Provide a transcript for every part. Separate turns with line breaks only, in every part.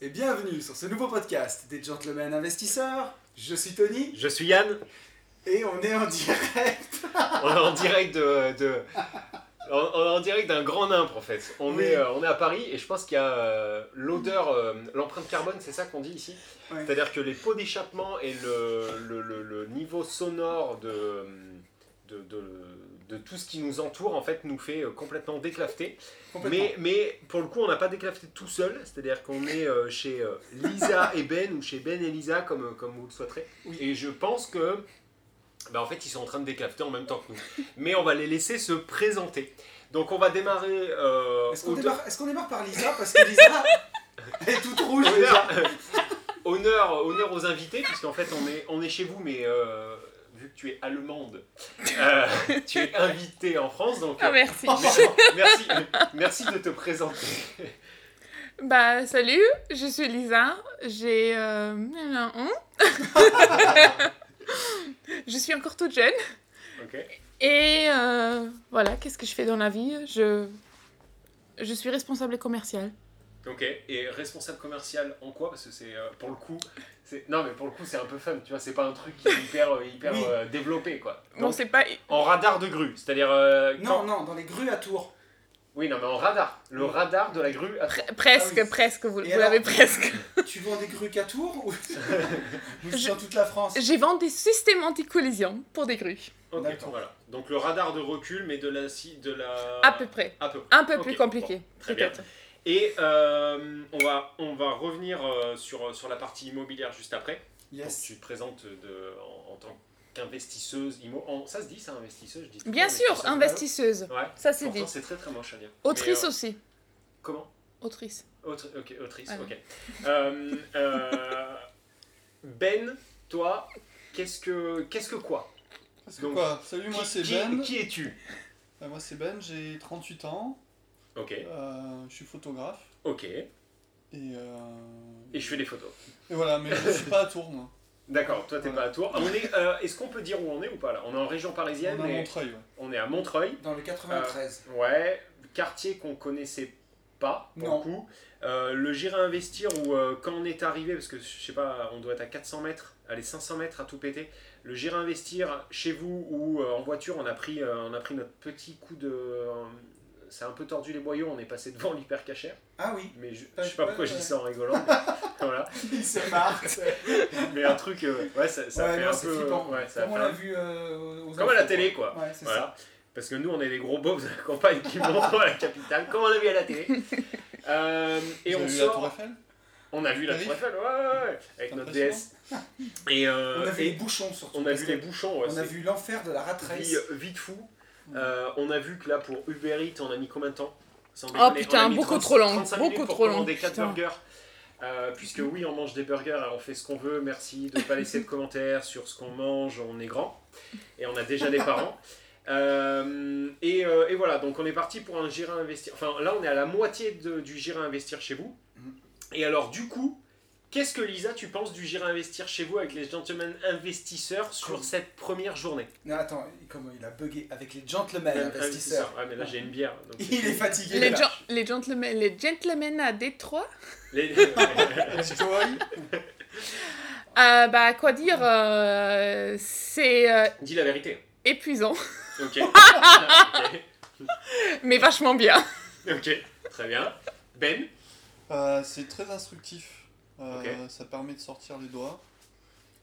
Et bienvenue sur ce nouveau podcast des Gentlemen Investisseurs. Je suis Tony
Je suis Yann,
et on est en direct.
on est en direct de, de- on on est en direct d'un grand nymphe en fait. On,
Oui.
est, euh, on est à Paris et je pense qu'il y a euh, l'odeur, euh, l'empreinte carbone, c'est ça qu'on dit ici?
Ouais.
C'est-à-dire que les pots d'échappement et le, le, le- le niveau sonore de, de, de, de tout ce qui nous entoure en fait nous fait euh, complètement déclafter.
Complètement.
Mais, mais pour le coup, on n'a pas déclafté tout seul, c'est-à-dire qu'on est euh, chez euh, Lisa et Ben ou chez Ben et Lisa, comme, euh, comme vous le souhaiterez.
Oui.
Et je pense que, bah, en fait, ils sont en train de déclafter en même temps que nous. Mais on va les laisser se présenter. Donc, on va démarrer. euh,
Est-ce qu'on démarre, est-ce qu'on démarre par Lisa Parce que Lisa est toute rouge déjà.
honneur, honneur, honneur aux invités, puisqu'en fait, on est, on est chez vous, mais. euh, Vu que tu es allemande, euh, tu es invitée en France, donc
Ah
euh,
merci.
merci, merci de te présenter.
Bah salut, je suis Lisa, j'ai euh, je suis encore toute jeune et euh, voilà, qu'est-ce que je fais dans la vie? Je je suis responsable commerciale.
Ok, et responsable commercial en quoi? Parce que c'est euh, pour le coup, c'est non mais pour le coup c'est un peu fun, tu vois, c'est pas un truc qui est hyper euh, hyper
Oui.
euh, développé quoi. Donc,
c'est pas
en radar de grue, c'est-à-dire euh, quand-
Non, non, dans les grues à Tours.
oui non mais en radar, le radar de la grue. à-
Pre- presque,
Ah oui.
presque, vous,
Et
vous
alors
l'avez presque.
Tu vends des grues qu'à Tours ou ou
Je-
dans toute la France?
J'ai vendu des systèmes anti-collision pour des grues,
Ok,
D'accord.
voilà. Donc le radar de recul, mais de la si- de la.
à peu près.
À peu.
Un peu
Ok,
plus compliqué,
bon, très bien.
peut-être.
Et euh, on va on va revenir euh, sur sur la partie immobilière juste après.
Yes.
tu te présentes de, en, en tant qu'investisseuse immo. en- ça se dit ça investisseuse, je dis.
Bien sûr,
investisseuse. Ouais.
Ça c'est dit.
c'est très très moche à dire.
Autrice
Mais, euh,
aussi.
Comment?
Autrice.
Autre, Ok, autrice,
Voilà.
ok. Euh, euh, ben, toi, qu'est-ce que qu'est-ce que quoi?
Parce que
Donc,
quoi? Salut, moi c'est Ben.
Qui es-tu?
Euh, moi c'est Ben, j'ai 38 ans.
Ok,
Euh, je suis photographe.
ok.
Et, euh,
Et je fais des photos.
et voilà, mais je suis pas à Tours, moi.
D'accord, toi t'es
Voilà.
pas à Tours. Ah, on est, euh, Est-ce qu'on peut dire où on est ou pas là? On est en région parisienne,
On est à Montreuil, ouais.
on est à Montreuil.
Dans le 93.
Ouais, quartier qu'on connaissait pas, pour
Non.
le coup. Le J'irai investir où euh, quand on est arrivé, parce que je sais pas, on doit être à 400 mètres, allez 500 mètres à tout péter. Le J'irai investir chez vous ou euh, en voiture, on a pris, euh, on a pris notre petit coup de, c'est un peu tordu les boyaux, on est passé devant l'hyper cachère.
Ah oui,
Mais je, je sais pas
ouais,
pourquoi je dis ça en rigolant. mais voilà.
il se marre.
Mais un truc, euh, ouais, ça, ça
Ouais,
fait
non,
un peu, ouais, ça
Comme on l'a vu euh, aux
Comme à la télé, quoi. Voilà. Parce que nous, on est des gros bobs de la campagne qui montent à la capitale, comme on a vu à la télé. Euh, et
Vous
on
vu la Tour
sort.
Eiffel?
On a vu la Tour Eiffel, ouais, ouais, ouais, avec notre DS. Et,
ça. On a vu
et
les bouchons surtout.
on a vu les bouchons, ouais,
On a vu l'enfer de la rat race.
vie, vie de fou. Euh, on a vu que là, pour Uber Eats, on a mis combien de temps Sans
Oh,
déconner,
putain,
on a mis
beaucoup
30
trop long,
35
beaucoup
pour
trop long,
commander 4
putain.
burgers. Euh, puisque oui, on mange des burgers, on fait ce qu'on veut, merci de ne pas laisser de commentaires sur ce qu'on mange, on est grand et on a déjà des parents. Euh, et, euh, et voilà, donc on est parti pour un J'irai investir. Enfin, là, on est à la moitié de- du J'irai investir chez vous.
Mhm.
Et alors, du coup, qu'est-ce que Lisa, tu penses du J'irai investir chez vous avec les gentlemen investisseurs sur cette première journée?
Non, attends, comment il a bugué avec les gentlemen
Euh,
investisseurs.
Ouais, mais là, j'ai une bière. donc
Il est fatigué.
Les,
là.
les gentlemen, les gentlemen à Détroit
Les-.
Euh, bah, quoi dire euh, C'est euh,
Dis la vérité.
épuisant,
Ok. ok.
mais vachement bien.
Ok. Très bien. Ben?
Euh, c'est très instructif. Euh. Ça permet de sortir les doigts.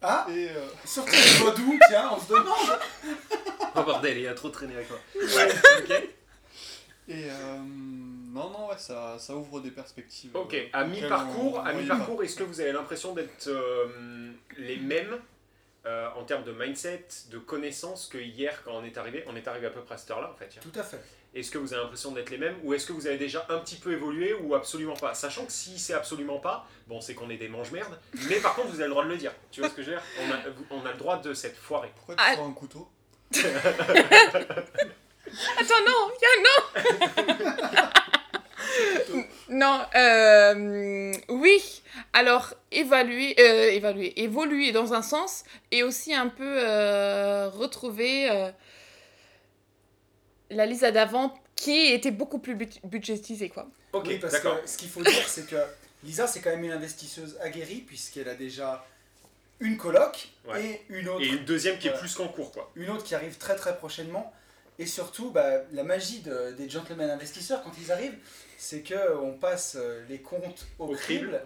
Ah,
Et euh,
sortir les doigts d'où Tiens, on se demande.
Oh bordel, il a trop traîné avec moi. Ok.
Et euh, non, non, ouais, ça, ça ouvre des perspectives.
Ok.
euh,
À mi-parcours,
on-
à mi-parcours, est-ce que vous avez l'impression d'être euh, les mêmes euh, en termes de mindset, de connaissances que hier quand on est arrivé? On est arrivé à peu près à cette heure-là en fait. hier.
Tout à fait.
Est-ce que vous avez l'impression d'être les mêmes ou est-ce que vous avez déjà un petit peu évolué ou absolument pas? Sachant que si c'est absolument pas, bon, c'est qu'on est des mange-merdes, mais par contre, vous avez le droit de le dire. Tu vois ce que je veux dire? On a, on a le droit de cette foirée.
Pourquoi tu
Ah.
sors un couteau?
Attends, non, viens, non Non, euh, oui. Alors, évaluer, euh, évaluer, évoluer dans un sens et aussi un peu euh, retrouver euh, la Lisa d'avant qui était beaucoup plus but- budgétisée, quoi.
Ok,
oui, parce
d'accord.
que ce qu'il faut dire, c'est que Lisa, c'est quand même une investisseuse aguerrie, puisqu'elle a déjà une coloc
Ouais.
et une autre
Et une deuxième qui est plus qu'en cours, quoi.
une autre qui arrive très très prochainement. Et surtout, bah, la magie de- des gentlemen investisseurs quand ils arrivent, c'est que on passe euh, les comptes au,
Au
crible.
crible.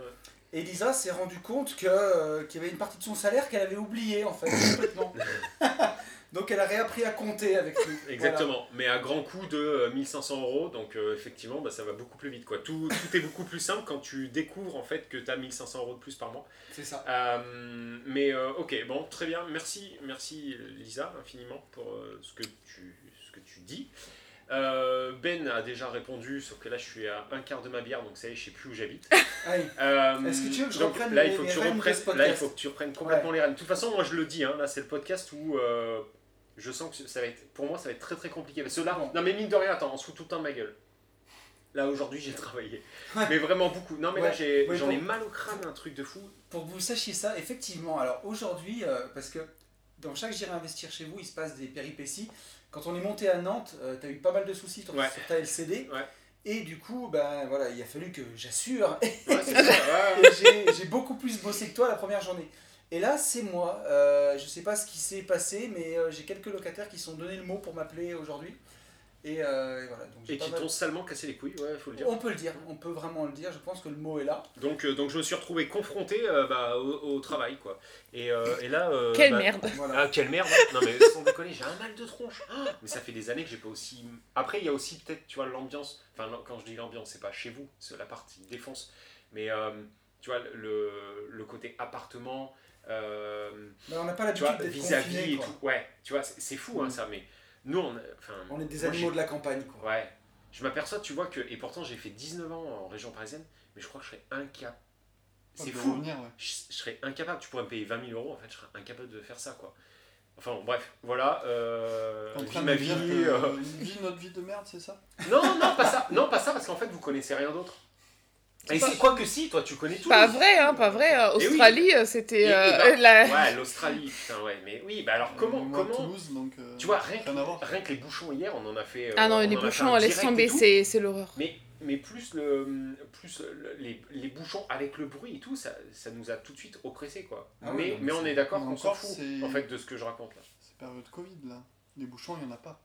Et Lisa s'est rendu compte que, euh, qu'il y avait une partie de son salaire qu'elle avait oublié en fait, complètement. Donc elle a réappris à compter avec nous.
Exactement, mais à grand coût de euh, 1500 euros, donc euh, effectivement bah, ça va beaucoup plus vite. Quoi. Tout, tout est beaucoup plus simple quand tu découvres en fait que tu as 1500 euros de plus par mois.
C'est ça.
Euh, mais euh, ok, bon, très bien, merci, merci Lisa infiniment pour euh, ce, que tu, ce que tu dis. Euh, ben a déjà répondu, sauf que là je suis à un quart de ma bière, donc ça y est, je sais plus où j'habite. Euh,
Est-ce que tu veux que je
donc,
reprenne
là,
les-
il faut que tu reprennes, Là, il faut que tu reprennes complètement les rênes. De toute façon, moi je le dis, hein, là c'est le podcast où euh, je sens que ça va être, pour moi ça va être très très compliqué. Parce que là, non mais mine de rien, attends, on se fout tout le temps de ma gueule. Là aujourd'hui j'ai travaillé,
Ouais.
mais vraiment beaucoup. Non mais là j'ai- j'en ai mal au crâne, un truc de fou.
pour que vous sachiez ça, effectivement, alors aujourd'hui, euh, parce que dans chaque J'irai investir chez vous, il se passe des péripéties. Quand on est monté à Nantes, tu as eu pas mal de soucis sur, ta LCD. Et du coup, ben voilà, il a fallu que j'assure. J'ai beaucoup plus bossé que toi la première journée. Et là, c'est moi. Euh, je sais pas ce qui s'est passé, mais euh, j'ai quelques locataires qui sont donné le mot pour m'appeler aujourd'hui. Et, euh, et voilà. Donc,
Et qui
mal-
t'ont salement cassé les couilles, ouais, faut le dire.
On peut le dire, on peut vraiment le dire. Je pense que le mot est là.
Donc, euh, donc je me suis retrouvé confronté euh, bah, au, au travail, quoi. Et, euh, et là... euh,
Quelle
bah,
merde.
Voilà.
Ah, quelle merde Non mais sans déconner, j'ai un mal de tronche. Ah, mais ça fait des années que j'ai pas aussi... Après, il y a aussi peut-être, tu vois, l'ambiance... Enfin, quand je dis l'ambiance, c'est pas chez vous, c'est la partie défense. Mais, euh, tu vois, le, le côté appartement... euh,
Mais on n'a pas l'habitude d'être
vis-à-vis et
quoi.
tout. Ouais, tu vois, c'est c'est fou, hein,
Mm.
ça. Mais nous, on...
On est des
moi,
animaux
j'ai-
de la campagne. Quoi.
Ouais. Je m'aperçois, tu vois, que... Et pourtant, j'ai fait 19 ans en région parisienne, mais je crois que je serais incapable... C'est fou
revenir, ouais.
je, je serais incapable, tu pourrais me payer 20 000 euros, en fait, je serais incapable de faire ça, quoi. Enfin, bref, voilà, euh,
en
ma vie.
dire que
euh,
vie, notre vie de merde, c'est ça?
Non, non, pas ça, non, pas ça, parce qu'en fait, vous connaissez rien d'autre. Et c'est quoi que si, toi, tu connais tout.
Pas vrai, hein, pas vrai. Euh,
Eh oui.
Australie, euh, c'était
et
euh, la...
Ouais, l'Australie, putain, ouais, mais oui, bah alors comment,
Moi,
comment,
Toulouse, donc. euh,
tu vois, rien que,
rien
que les bouchons hier, on en a fait. euh,
Ah non,
on
les bouchons, laisse tomber, c'est c'est l'horreur.
Mais, mais plus, le, plus le- les, les bouchons avec le bruit et tout, ça, ça nous a tout de suite oppressé, quoi.
Ah oui,
mais,
mais
on est d'accord qu'on s'en
encore,
fout, en fait, de ce que je raconte là.
C'est période Covid, là. Les bouchons, il n'y en a pas.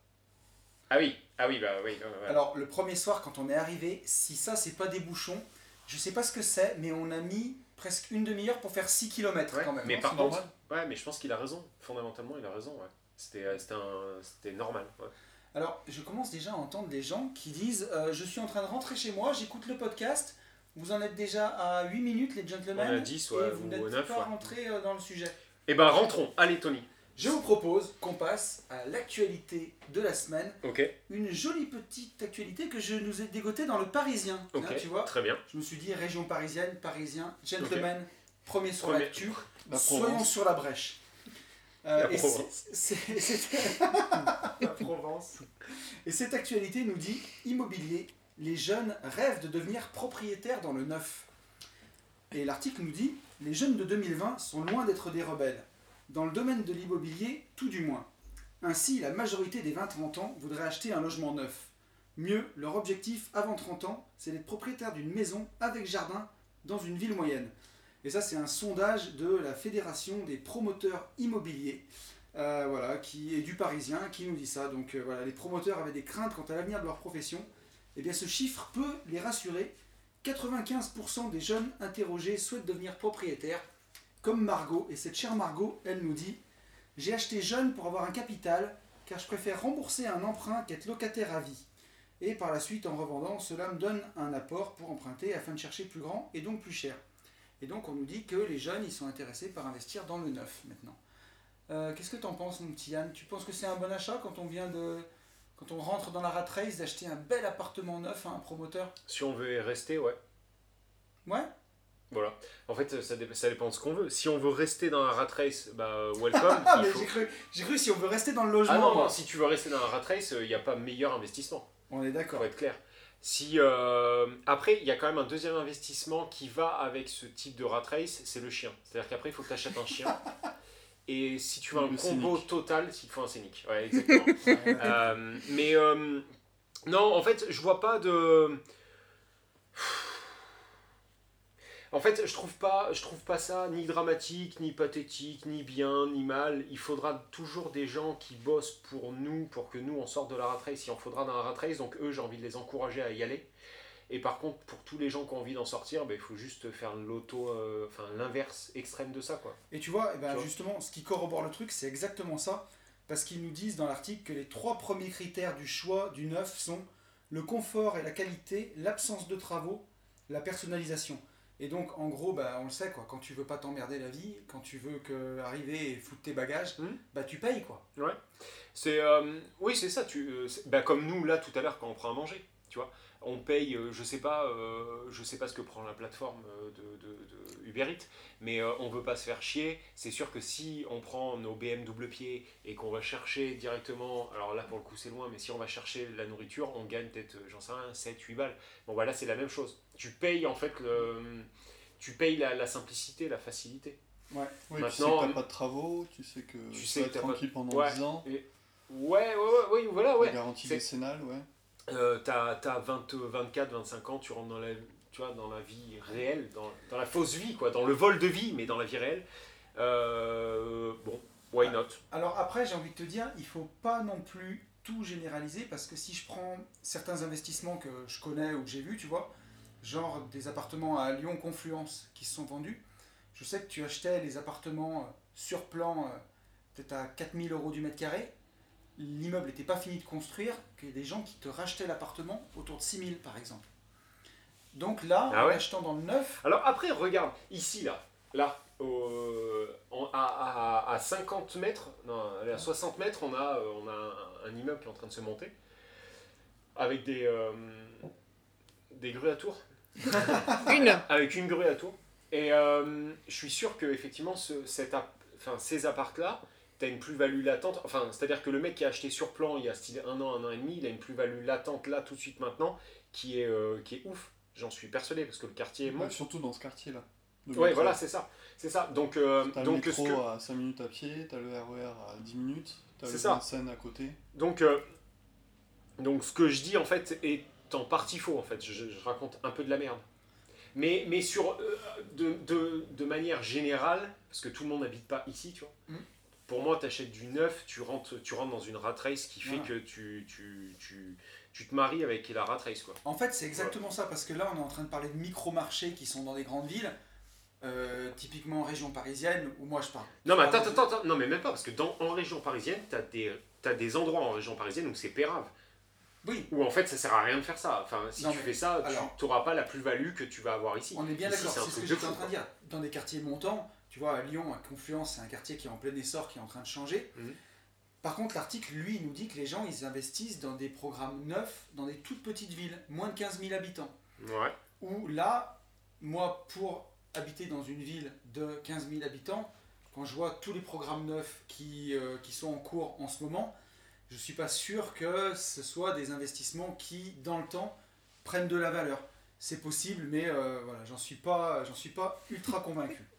Ah oui, ah oui, bah oui.
Alors, le premier soir, quand on est arrivé, si ça, c'est pas des bouchons, je sais pas ce que c'est, mais on a mis presque une demi-heure pour faire 6 km
Ouais,
quand même.
mais
hein.
par contre, ouais, mais je pense qu'il a raison. Fondamentalement, il a raison. Ouais. C'était, euh, c'était, un- c'était normal. ouais.
Alors, je commence déjà à entendre des gens qui disent euh, Je suis en train de rentrer chez moi, j'écoute le podcast. Vous en êtes déjà à 8 minutes, les gentlemen.
On a 10, ouais,
et vous
ou
n'êtes
9,
pas
ouais.
rentrés euh, dans le sujet.
Eh ben, rentrons. Allez, Tony.
Je vous propose qu'on passe à l'actualité de la semaine.
Ok.
Une jolie petite actualité que je nous ai dégotée dans le Parisien.
Ok.
hein, tu vois
Très bien.
Je me suis dit région parisienne, parisien, gentleman, premier sur
Premier.
l'actu.
La
Soyons
Provence.
sur la brèche. Euh,
La
et
Provence.
la Provence. Et cette actualité nous dit immobilier, les jeunes rêvent de devenir propriétaires dans le neuf. Et l'article nous dit les jeunes de 2020 sont loin d'être des rebelles. Dans le domaine de l'immobilier, tout du moins. Ainsi, la majorité des 20-30 ans voudraient acheter un logement neuf. Mieux, leur objectif avant 30 ans, c'est d'être propriétaire d'une maison avec jardin dans une ville moyenne. Et ça, c'est un sondage de la Fédération des promoteurs immobiliers, euh, voilà, qui est du Parisien, qui nous dit ça. Donc euh, voilà, les promoteurs avaient des craintes quant à l'avenir de leur profession. Eh bien, ce chiffre peut les rassurer. 95% des jeunes interrogés souhaitent devenir propriétaires, comme Margot. Et cette chère Margot, elle nous dit J'ai acheté jeune pour avoir un capital, car je préfère rembourser un emprunt qu'être locataire à vie. Et par la suite, en revendant, cela me donne un apport pour emprunter afin de chercher plus grand et donc plus cher. Et donc on nous dit que les jeunes, ils sont intéressés par investir dans le neuf maintenant. Euh, Qu'est-ce que tu en penses, mon petit Yann? Tu penses que c'est un bon achat quand on vient de, quand on rentre dans la rat race, d'acheter un bel appartement neuf à un promoteur?
Si on veut y rester, ouais.
Ouais?
Voilà. En fait, ça, dé- ça dépend de ce qu'on veut. Si on veut rester dans un rat race, bah, euh, welcome.
Ah,
il
mais
faut-
j'ai cru, j'ai cru si on veut rester dans le logement.
Ah non, non, si tu veux rester dans un rat race, il n'y a pas meilleur investissement.
On est d'accord.
pour être clair. Si, euh, après, il y a quand même un deuxième investissement qui va avec ce type de rat race, c'est le chien. C'est-à-dire qu'après, il faut que tu achètes un chien. Et si tu veux un
Le
combo
scénic.
total, il te faut un scénic. Ouais, exactement. Euh, mais euh, non, en fait, je vois pas de. En fait, je trouve pas, je trouve pas ça ni dramatique, ni pathétique, ni bien, ni mal. Il faudra toujours des gens qui bossent pour nous, pour que nous on sorte de la rat race. Il en faudra dans la rat race, donc eux, j'ai envie de les encourager à y aller. Et par contre, pour tous les gens qui ont envie d'en sortir, ben, il faut juste faire l'auto, euh, enfin l'inverse extrême de ça, quoi.
Et tu vois, eh ben,
Tu vois.
justement, ce qui corrobore le truc, c'est exactement ça. Parce qu'ils nous disent dans l'article que les trois premiers critères du choix du neuf sont le confort et la qualité, l'absence de travaux, la personnalisation. Et donc, en gros, bah, on le sait, quoi, quand tu veux pas t'emmerder la vie, quand tu veux que arriver et foutre tes bagages,
Mhm.
bah tu payes, quoi.
C'est euh, oui, c'est ça. Tu, euh, bah, comme nous là tout à l'heure quand on prend à manger, tu vois, on paye. euh, je sais pas, euh, je sais pas ce que prend la plateforme euh, de, de, de Uber Eats, mais euh, on veut pas se faire chier. C'est sûr que si on prend nos BM double pied et qu'on va chercher directement, alors là pour le coup c'est loin, mais si on va chercher la nourriture, on gagne peut-être, j'en sais rien, 7, 8 balles. Bon voilà, c'est la même chose. Tu payes en fait le, tu payes la, la simplicité, la facilité.
Ouais.
Oui, tu sais
Maintenant,
que t'as pas de travaux, tu sais que
tu que pas-
tranquille pendant
Ouais.
10 ans,
Ouais, ouais, ouais, ouais, voilà,
la
ouais.
garantie décennale, ouais.
Euh, t'as, t'as 20, 24, 25 ans, tu rentres dans la, tu vois, dans la vie réelle, dans, dans la fausse vie, quoi, dans le vol de vie, mais dans la vie réelle. Euh, bon, why not?
Alors après, j'ai envie de te dire, il faut pas non plus tout généraliser parce que si je prends certains investissements que je connais ou que j'ai vus, tu vois, genre des appartements à Lyon Confluence qui se sont vendus, je sais que tu achetais les appartements euh, sur plan euh, peut-être à 4000 euros du mètre carré, l'immeuble n'était pas fini de construire, qu'il y a des gens qui te rachetaient l'appartement autour de 6000 par exemple. Donc là,
Ah
en achetant dans le neuf,
Alors après, regarde, ici, là, là, à, à- à 50 mètres, non, allez, à 60 mètres, on a, euh, on a un, un immeuble qui est en train de se monter, avec des, euh, des grues à tours.
Une.
avec une grue à tour. Et euh, je suis sûr que effectivement ce, cet app- enfin, ces apparts-là, tu as une plus-value latente. Enfin, c'est-à-dire que le mec qui a acheté sur plan il y a style un an, un an et demi, il a une plus-value latente là tout de suite maintenant qui est, euh, qui est ouf. J'en suis persuadé parce que le quartier est
Ouais,
monte.
surtout dans ce quartier-là.
Ouais, voilà, c'est ça. C'est ça. Donc, euh,
le
donc, ce
métro
que-
à 5 minutes à pied, t'as le RER à 10 minutes, t'as
C'est
le
ça.
À côté.
Donc, euh, donc ce que je dis en fait est en partie faux en fait. Je, je raconte un peu de la merde. Mais, mais sur, euh, de, de, de manière générale, parce que tout le monde n'habite pas ici, tu vois.
Mhm.
Pour moi, tu achètes du neuf, tu rentres, tu rentres dans une rat race qui fait
Voilà.
que tu, tu, tu, tu te maries avec la rat race. Quoi.
En fait, c'est exactement ça, parce que là, on est en train de parler de micro-marchés qui sont dans des grandes villes, euh, typiquement en région parisienne, où moi je parle.
Non, mais attends, attends, attends, non, mais même pas, parce que dans, en région parisienne, tu as des, t'as des endroits en région parisienne où c'est pérave.
Oui,
Où en fait, ça sert à rien de faire ça. Enfin, si
Non,
tu
mais
fais ça,
alors-
tu n'auras pas la plus-value que tu vas avoir ici.
on est bien d'accord,
c'est
ce que j'étais en train de dire. Dans des quartiers montants, tu vois, à Lyon, à Confluence, c'est un quartier qui est en plein essor, qui est en train de changer.
Mhm.
Par contre, l'article, lui, nous dit que les gens, ils investissent dans des programmes neufs, dans des toutes petites villes, moins de 15 000 habitants.
Ouais.
où là, moi, pour habiter dans une ville de 15 000 habitants, quand je vois tous les programmes neufs qui, euh, qui sont en cours en ce moment, je ne suis pas sûr que ce soit des investissements qui, dans le temps, prennent de la valeur. C'est possible, mais euh, voilà, j'en suis pas, j'en suis pas ultra convaincu.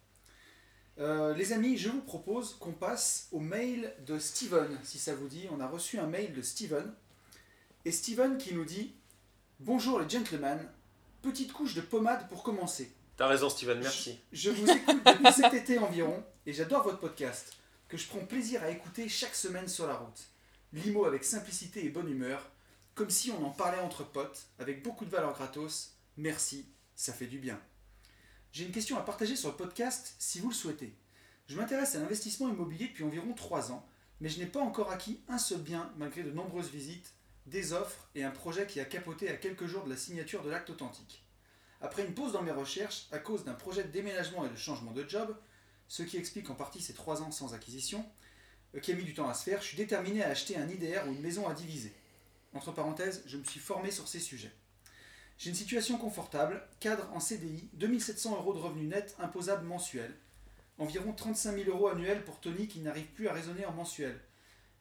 Euh, les amis, je vous propose qu'on passe au mail de Steven, si ça vous dit. On a reçu un mail de Steven. Et Steven qui nous dit Bonjour les gentlemen, petite couche de pommade pour commencer.
T'as raison, Steven, merci.
Je vous écoute depuis cet été environ et j'adore votre podcast, que je prends plaisir à écouter chaque semaine sur la route. Limo avec simplicité et bonne humeur, comme si on en parlait entre potes, avec beaucoup de valeur gratos. Merci, ça fait du bien. J'ai une question à partager sur le podcast si vous le souhaitez. Je m'intéresse à l'investissement immobilier depuis environ 3 ans, mais je n'ai pas encore acquis un seul bien malgré de nombreuses visites, des offres et un projet qui a capoté à quelques jours de la signature de l'acte authentique. Après une pause dans mes recherches, à cause d'un projet de déménagement et de changement de job, ce qui explique en partie ces 3 ans sans acquisition, euh, qui a mis du temps à se faire, je suis déterminé à acheter un IDR ou une maison à diviser. Entre parenthèses, je me suis formé sur ces sujets. J'ai une situation confortable, cadre en CDI, 2700 euros de revenus nets imposables mensuels, environ 35 000 euros annuels pour Tony qui n'arrive plus à raisonner en mensuel.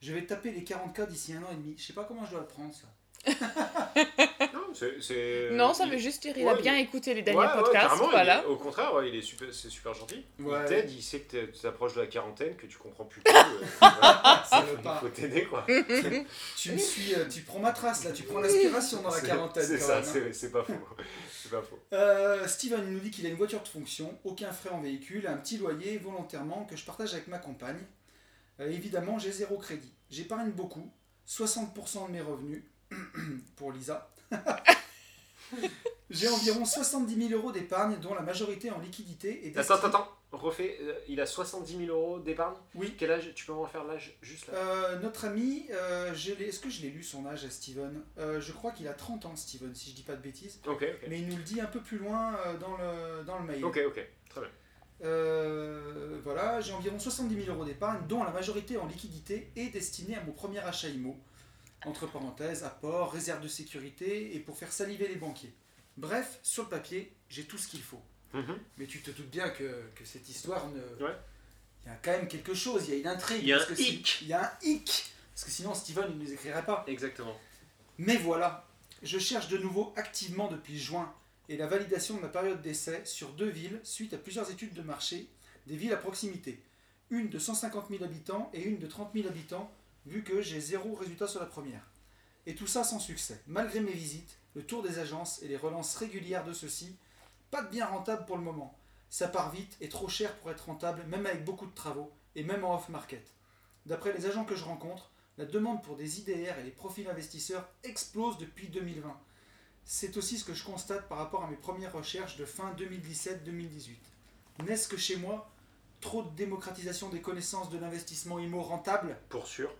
Je vais taper les 40K d'ici un an et demi. Je sais pas comment je dois le prendre ça.
Non, c'est- c'est-
Non, ça veut juste dire il
ouais,
a bien écouté les derniers
ouais,
podcasts. voilà.
est- au contraire, ouais, il est super, c'est super gentil.
Ouais.
Il t'aide, il sait que tu t'approches de la quarantaine, que tu comprends plus tout. euh, il
pas.
faut t'aider quoi.
Tu me suis, euh, tu prends ma trace là, tu prends l'inspiration dans la quarantaine.
C'est ça,
même, hein.
c'est pas faux. C'est pas faux.
Euh, Steven il nous dit qu'il a une voiture de fonction, aucun frais en véhicule, un petit loyer volontairement que je partage avec ma compagne. Euh, évidemment, j'ai zéro crédit. J'épargne beaucoup, 60% de mes revenus pour Lisa. j'ai environ 70 000 euros d'épargne, dont la majorité en liquidité et
Attends, attends, attends. Refais. euh, il a 70 000 euros d'épargne.
Oui.
Quel âge Tu peux me refaire l'âge juste là
Euh, notre ami, euh, est-ce que je l'ai lu son âge à Steven? Euh, Je crois qu'il a 30 ans, Steven, si je dis pas de bêtises.
Ok, ok.
Mais il nous le dit un peu plus loin euh, dans, le, dans le mail.
Ok, ok. Très bien.
Euh, voilà, j'ai environ 70 000 euros d'épargne, dont la majorité en liquidité est destinée à mon premier achat IMO. Entre parenthèses, apport, réserve de sécurité et pour faire saliver les banquiers. Bref, sur le papier, j'ai tout ce qu'il faut.
Mhm.
Mais tu te doutes bien que, que cette histoire ne.
Ouais.
Il y a quand même quelque chose, il y a une intrigue.
Il y a
parce
un
que
hic.
Il y a un hic. Parce que sinon, Steven, il ne nous écrirait pas.
Exactement.
Mais voilà, je cherche de nouveau activement depuis juin et la validation de ma période d'essai sur deux villes suite à plusieurs études de marché, des villes à proximité. Une de 150 000 habitants et une de 30 000 habitants, vu que j'ai zéro résultat sur la première. Et tout ça sans succès. Malgré mes visites, le tour des agences et les relances régulières de ceux-ci, pas de bien rentable pour le moment. Ça part vite et trop cher pour être rentable, même avec beaucoup de travaux, et même en off-market. D'après les agents que je rencontre, la demande pour des IDR et les profils investisseurs explose depuis 2020. C'est aussi ce que je constate par rapport à mes premières recherches de fin 2017-2018. N'est-ce que chez moi, trop de démocratisation des connaissances de l'investissement IMO rentable
Pour sûr.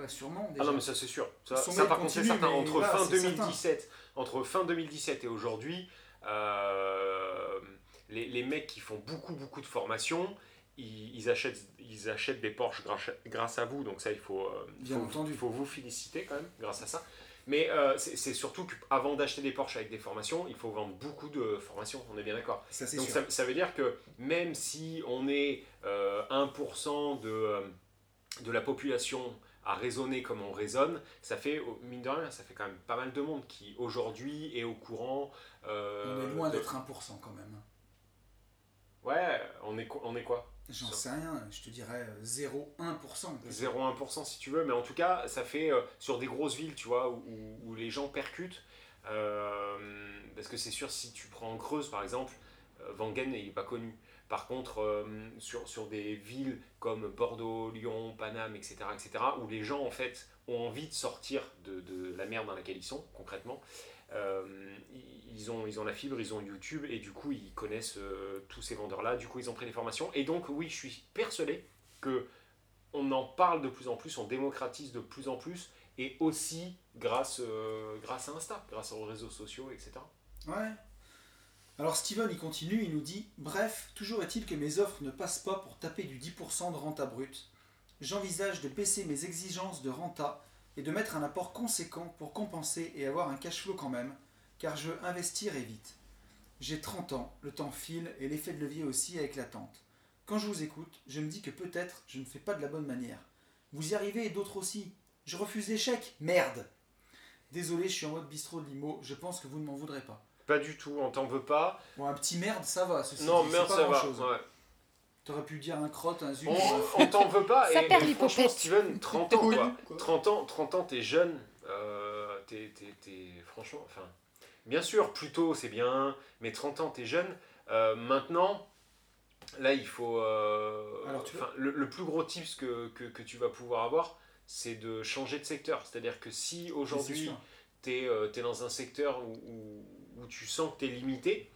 Bah sûrement
Ah
déjà.
non mais ça c'est sûr. Ça, par contre c'est certain. Entre fin
c'est certain.
2017, entre fin 2017 et aujourd'hui, euh, les, les mecs qui font beaucoup beaucoup de formations, ils, ils achètent ils achètent des Porsche grâce, grâce à vous. Donc ça il faut euh,
Bien
faut,
entendu.
faut vous féliciter quand même grâce à ça. Mais euh, c'est surtout qu'avant d'acheter des Porsche avec des formations, il faut vendre beaucoup de formations. On est bien d'accord.
Ça
Donc ça, ça veut dire que même si on est euh, 1% de, euh, de la population à raisonner comme on raisonne, ça fait, mine de rien, ça fait quand même pas mal de monde qui aujourd'hui est au courant. euh,
On est loin d'être 1% quand même.
Ouais, on est, quoi- on est quoi?
J'en sais rien, je te dirais euh, 0,1%.
0,1% si tu veux, mais en tout cas, ça fait euh, sur des grosses villes, tu vois, où, les gens percutent. euh, parce que c'est sûr, si tu prends en Creuse par exemple, il n'est pas connu. Par contre, euh, sur, sur des villes comme Bordeaux, Lyon, Paname, etc., etc., où les gens en fait ont envie de sortir de, de la merde dans laquelle ils sont, concrètement, euh, ils, ont, ils ont la fibre, ils ont YouTube, et du coup, ils connaissent euh, tous ces vendeurs-là, du coup, ils ont pris des formations. Et donc, oui, je suis persuadé que on en parle de plus en plus, on démocratise de plus en plus, et aussi grâce, grâce à Insta, grâce aux réseaux sociaux, etc.
Ouais. Alors Steven, il continue, il nous dit Bref, toujours est-il que mes offres ne passent pas pour taper du 10% de renta brute. J'envisage de baisser mes exigences de renta et de mettre un apport conséquent pour compenser et avoir un cash flow quand même, car je veux investir vite. J'ai 30 ans, le temps file et l'effet de levier aussi est éclatante. Quand je vous écoute, je me dis que peut-être je ne fais pas de la bonne manière. Vous y arrivez et d'autres aussi. Je refuse l'échec. Merde Désolé, je suis en mode bistrot de limo, je pense que vous ne m'en voudrez pas.
Pas du tout, on t'en veut pas.
Bon, un petit merde, ça va. Ceci
non,
dit,
merde,
c'est pas
ça va. ouais.
T'aurais pu dire un crotte, un zut.
On, on t'en veut pas.
Ça
et,
perd
et franchement. Steven, 30 ans, quoi.
quoi.
30 ans, 30 ans, t'es jeune. euh, t'es, t'es- t'es- franchement, enfin, bien sûr, plus tôt c'est bien, mais 30 ans, t'es jeune. Euh, maintenant, là, il faut. euh,
Alors, tu
enfin, le, le plus gros tips que, que, que tu vas pouvoir avoir, c'est de changer de secteur. C'est-à-dire que si aujourd'hui
sûr.
tu es, dans un secteur où, où- où tu sens que tu es limité,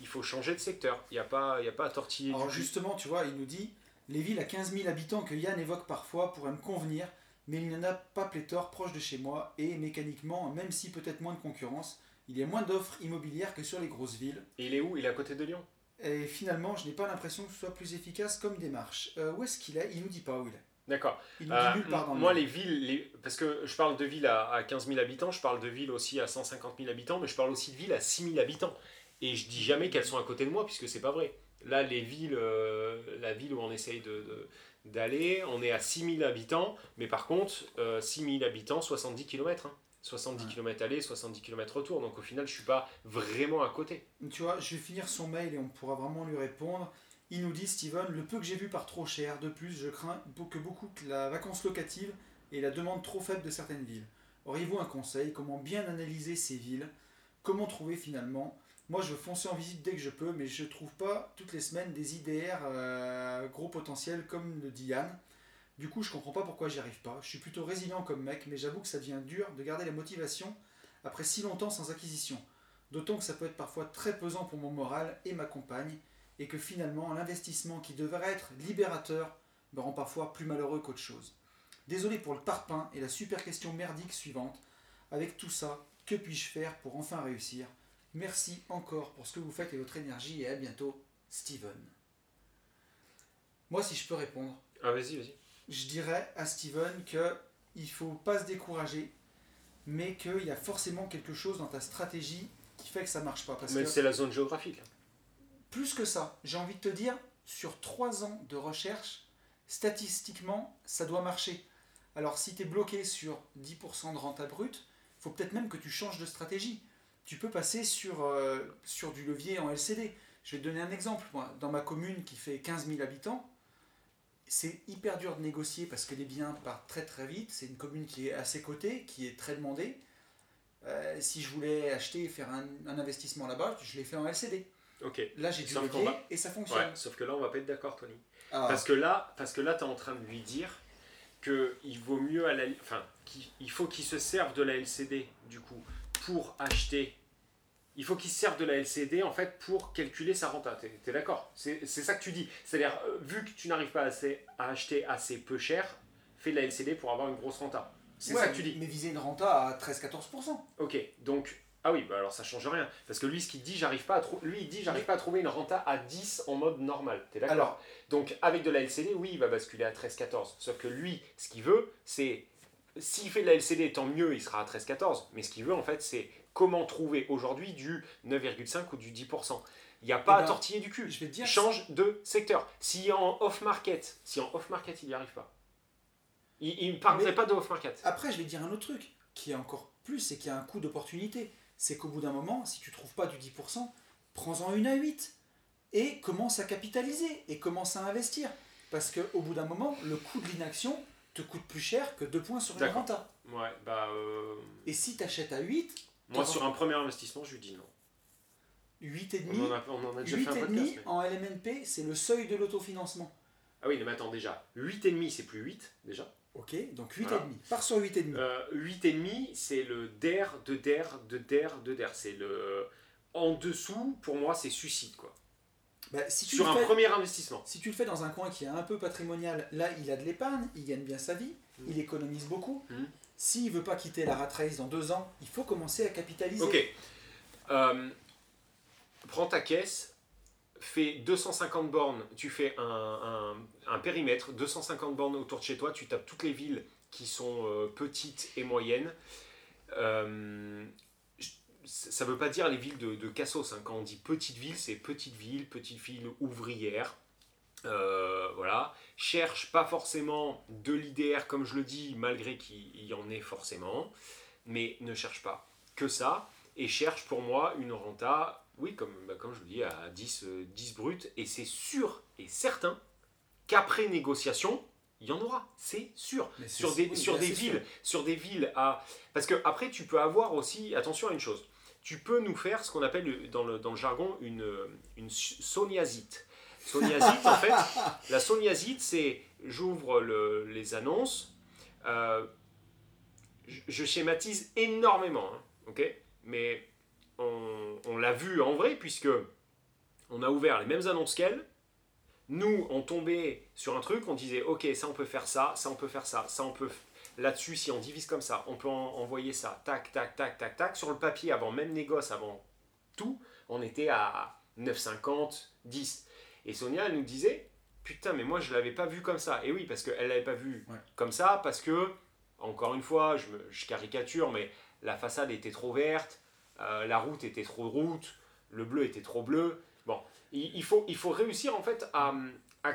il faut changer de secteur. Il n'y a, pas- il y a pas à tortiller.
Alors justement, tu vois, il nous dit les villes à 15 000 habitants que Yann évoque parfois pourraient me convenir, mais il n'y en a pas pléthore proche de chez moi et mécaniquement, même si peut-être moins de concurrence, il y a moins d'offres immobilières que sur les grosses villes.
Et il est où? Il est à côté de Lyon
Et finalement, je n'ai pas l'impression que ce soit plus efficace comme démarche. Euh, où est-ce qu'il est? Il nous dit pas où il est.
D'accord. Euh, moi, les villes, les- parce que je parle de villes à, à 15 000 habitants, je parle de villes aussi à 150 000 habitants, mais je parle aussi de villes à 6 000 habitants. Et je dis jamais qu'elles sont à côté de moi, puisque c'est pas vrai. Là, les villes, euh, la ville où on essaye de, d'aller, on est à 6 000 habitants, mais par contre, euh, 6 000 habitants, 70 km. 70
Ouais.
km aller, 70 km retour. Donc au final, je suis pas vraiment à côté.
Tu vois, je vais finir son mail et on pourra vraiment lui répondre. Il nous dit Steven, le peu que j'ai vu part trop cher. De plus, je crains que beaucoup la vacance locative et la demande trop faible de certaines villes. Auriez-vous un conseil? Comment bien analyser ces villes? Comment trouver finalement? Moi, je veux foncer en visite dès que je peux, mais je trouve pas toutes les semaines des IDR euh, gros potentiel comme le dit Yann. Du coup, je comprends pas pourquoi j'y arrive pas. Je suis plutôt résilient comme mec, mais j'avoue que ça devient dur de garder la motivation après si longtemps sans acquisition. D'autant que ça peut être parfois très pesant pour mon moral et ma compagne, et que finalement l'investissement qui devrait être libérateur me rend parfois plus malheureux qu'autre chose. Désolé pour le parpaing et la super question merdique suivante. Avec tout ça, que puis-je faire pour enfin réussir? Merci encore pour ce que vous faites et votre énergie, et à bientôt, Steven. Moi, si je peux répondre,
Ah, vas-y, vas-y.
je dirais à Steven que il faut pas se décourager, mais qu'il y a forcément quelque chose dans ta stratégie qui fait que ça marche pas. Parce
Mais
que
c'est la zone géographique. là.
Plus que ça, j'ai envie de te dire, sur trois ans de recherche, statistiquement, ça doit marcher. Alors si tu es bloqué sur 10% de renta brute, faut peut-être même que tu changes de stratégie. Tu peux passer sur, euh, du levier en LCD. Je vais te donner un exemple. Moi, dans ma commune qui fait 15 000 habitants, c'est hyper dur de négocier parce que les biens partent très très vite. C'est une commune qui est à ses côtés, qui est très demandée. Euh, si je voulais acheter et faire un investissement là-bas, je l'ai fait en LCD.
Ok.
Là, j'ai
Sauf
levier
va-
et ça fonctionne.
Ouais, sauf que là, on va pas être d'accord, Tony.
Ah,
Parce que là, parce que là, tu es en train de lui dire que il vaut mieux à la, enfin, qu'il- il faut qu'il se serve de la LCD du coup pour acheter. Il faut qu'il se serve de la LCD en fait pour calculer sa renta. T'es es, d'accord? C'est ça que tu dis. C'est-à-dire, euh, vu que tu n'arrives pas assez, à acheter assez peu cher, fais de la LCD pour avoir une grosse renta. C'est
ouais,
ça que tu dis.
Mais viser une renta à 13-14%.
Ok, donc ah oui, bah alors ça change rien parce que lui ce qu'il dit, j'arrive pas à trou- lui il dit j'arrive pas à trouver une renta à 10 en mode normal. T'es d'accord
Alors,
Donc avec de la LCD, oui, il va basculer à 13-14. Sauf que lui, ce qu'il veut, c'est s'il fait de la LCD, tant mieux, il sera à 13-14. Mais ce qu'il veut en fait, c'est comment trouver aujourd'hui du 9,5 ou du 10%. Il n'y a pas
Eh
à
ben,
tortiller du cul.
je vais te dire.
Change de secteur. Si en off market, si en off market il n'y arrive pas, il ne parlerait pas de off market.
Après, je vais te dire un autre truc qui est encore plus, c'est qu'il y a un coût d'opportunité. C'est qu'au bout d'un moment, si tu trouves pas du 10%, prends-en une à 8 et commence à capitaliser et commence à investir. Parce qu'au bout d'un moment, le coût de l'inaction te coûte plus cher que 2 points sur une renta.
Ouais, bah euh,
Et si tu achètes à 8,
moi sur un premier investissement, je lui dis non.
8,5,
On en a, on en a déjà fait un
8,5
podcast. mais-
en LMNP, c'est le seuil de l'autofinancement.
Ah oui, mais attends déjà. 8,5 c'est plus 8 déjà.
Ok, donc 8,5.
Voilà.
Pars sur 8,5.
Euh, 8,5 c'est le DER de DER de DER de DER. C'est le. En dessous, pour moi, c'est suicide quoi.
Bah, si, tu
Sur un
fais,
premier investissement.
si tu le fais dans un coin qui est un peu patrimonial, là il a de l'épargne, il gagne bien sa vie,
Mm.
il économise beaucoup.
Mm.
S'il veut pas quitter la rat race dans deux ans, il faut commencer à capitaliser.
Ok. Euh, prends ta caisse, fais 250 bornes, tu fais un, un- périmètre, 250 bornes autour de chez toi, tu tapes toutes les villes qui sont euh, petites et moyennes. Euh, ça ne veut pas dire les villes de, de Cassos. hein. Quand on dit petite ville, c'est petite ville, petite ville ouvrière. Euh, voilà. Cherche pas forcément de l'IDR, comme je le dis, malgré qu'il y en ait forcément. Mais ne cherche pas que ça. Et cherche pour moi une renta, oui, comme, bah, comme je le dis, à 10, euh, 10 brut. Et c'est sûr et certain qu'après négociation, il y en aura. C'est sûr
Mais
sur des,
oui,
sur
là,
des
c'est
villes,
sûr.
sur des villes à. Parce que après, tu peux avoir aussi, attention à une chose, tu peux nous faire ce qu'on appelle dans le, dans le jargon une, une soniazite. Soniazite, en fait, la soniazite, c'est j'ouvre le- les annonces, euh, je, je schématise énormément, hein, ok? Mais on, on l'a vu en vrai, puisque on a ouvert les mêmes annonces qu'elle. Nous, on tombait sur un truc, on disait, ok, ça on peut faire ça, ça on peut faire ça, ça on peut là-dessus, si on divise comme ça, on peut en- envoyer ça, tac, tac, tac, tac, tac. Sur le papier, avant même négoce, avant tout, on était à 9,50, 10. Et Sonia, elle nous disait, putain, mais moi je l'avais pas vu comme ça. Et oui, parce qu'elle l'avait pas vu
Ouais.
comme ça, parce que, encore une fois, je, me- je caricature, mais la façade était trop verte, euh, la route était trop route, le bleu était trop bleu. Bon, il, il faut, il faut réussir en fait à, à,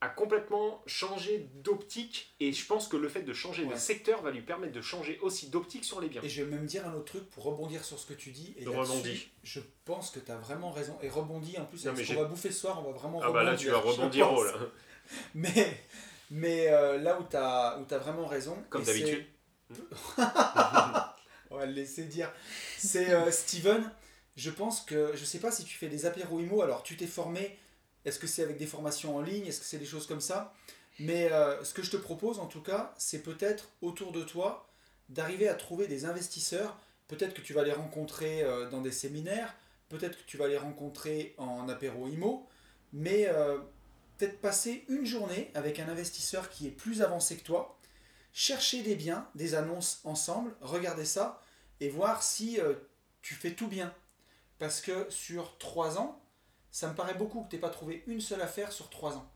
à complètement changer d'optique, et je pense que le fait de changer de
Ouais.
secteur va lui permettre de changer aussi d'optique sur les biens.
Et je vais même dire un autre truc pour rebondir sur ce que tu dis. Et
De rebondis.
Je pense que tu as vraiment raison. Et rebondis en plus,
Non,
avec
mais
ce
j'ai-
qu'on va bouffer ce soir, on va vraiment
Ah bah là, tu vas
rebondir,
rebondir oh là.
Mais, mais euh, là où tu as, as vraiment raison.
Comme d'habitude.
On va le laisser dire. C'est euh, Steven. Je pense que, je sais pas si tu fais des apéros IMO, alors tu t'es formé, est-ce que c'est avec des formations en ligne, est-ce que c'est des choses comme ça? Mais euh, ce que je te propose en tout cas, c'est peut-être autour de toi d'arriver à trouver des investisseurs. Peut-être que tu vas les rencontrer euh, dans des séminaires, peut-être que tu vas les rencontrer en apéro IMO, mais peut-être passer une journée avec un investisseur qui est plus avancé que toi, chercher des biens, des annonces ensemble, regarder ça et voir si euh, tu fais tout bien. Parce que sur 3 ans, ça me paraît beaucoup que tu n'aies pas trouvé une seule affaire sur 3 ans.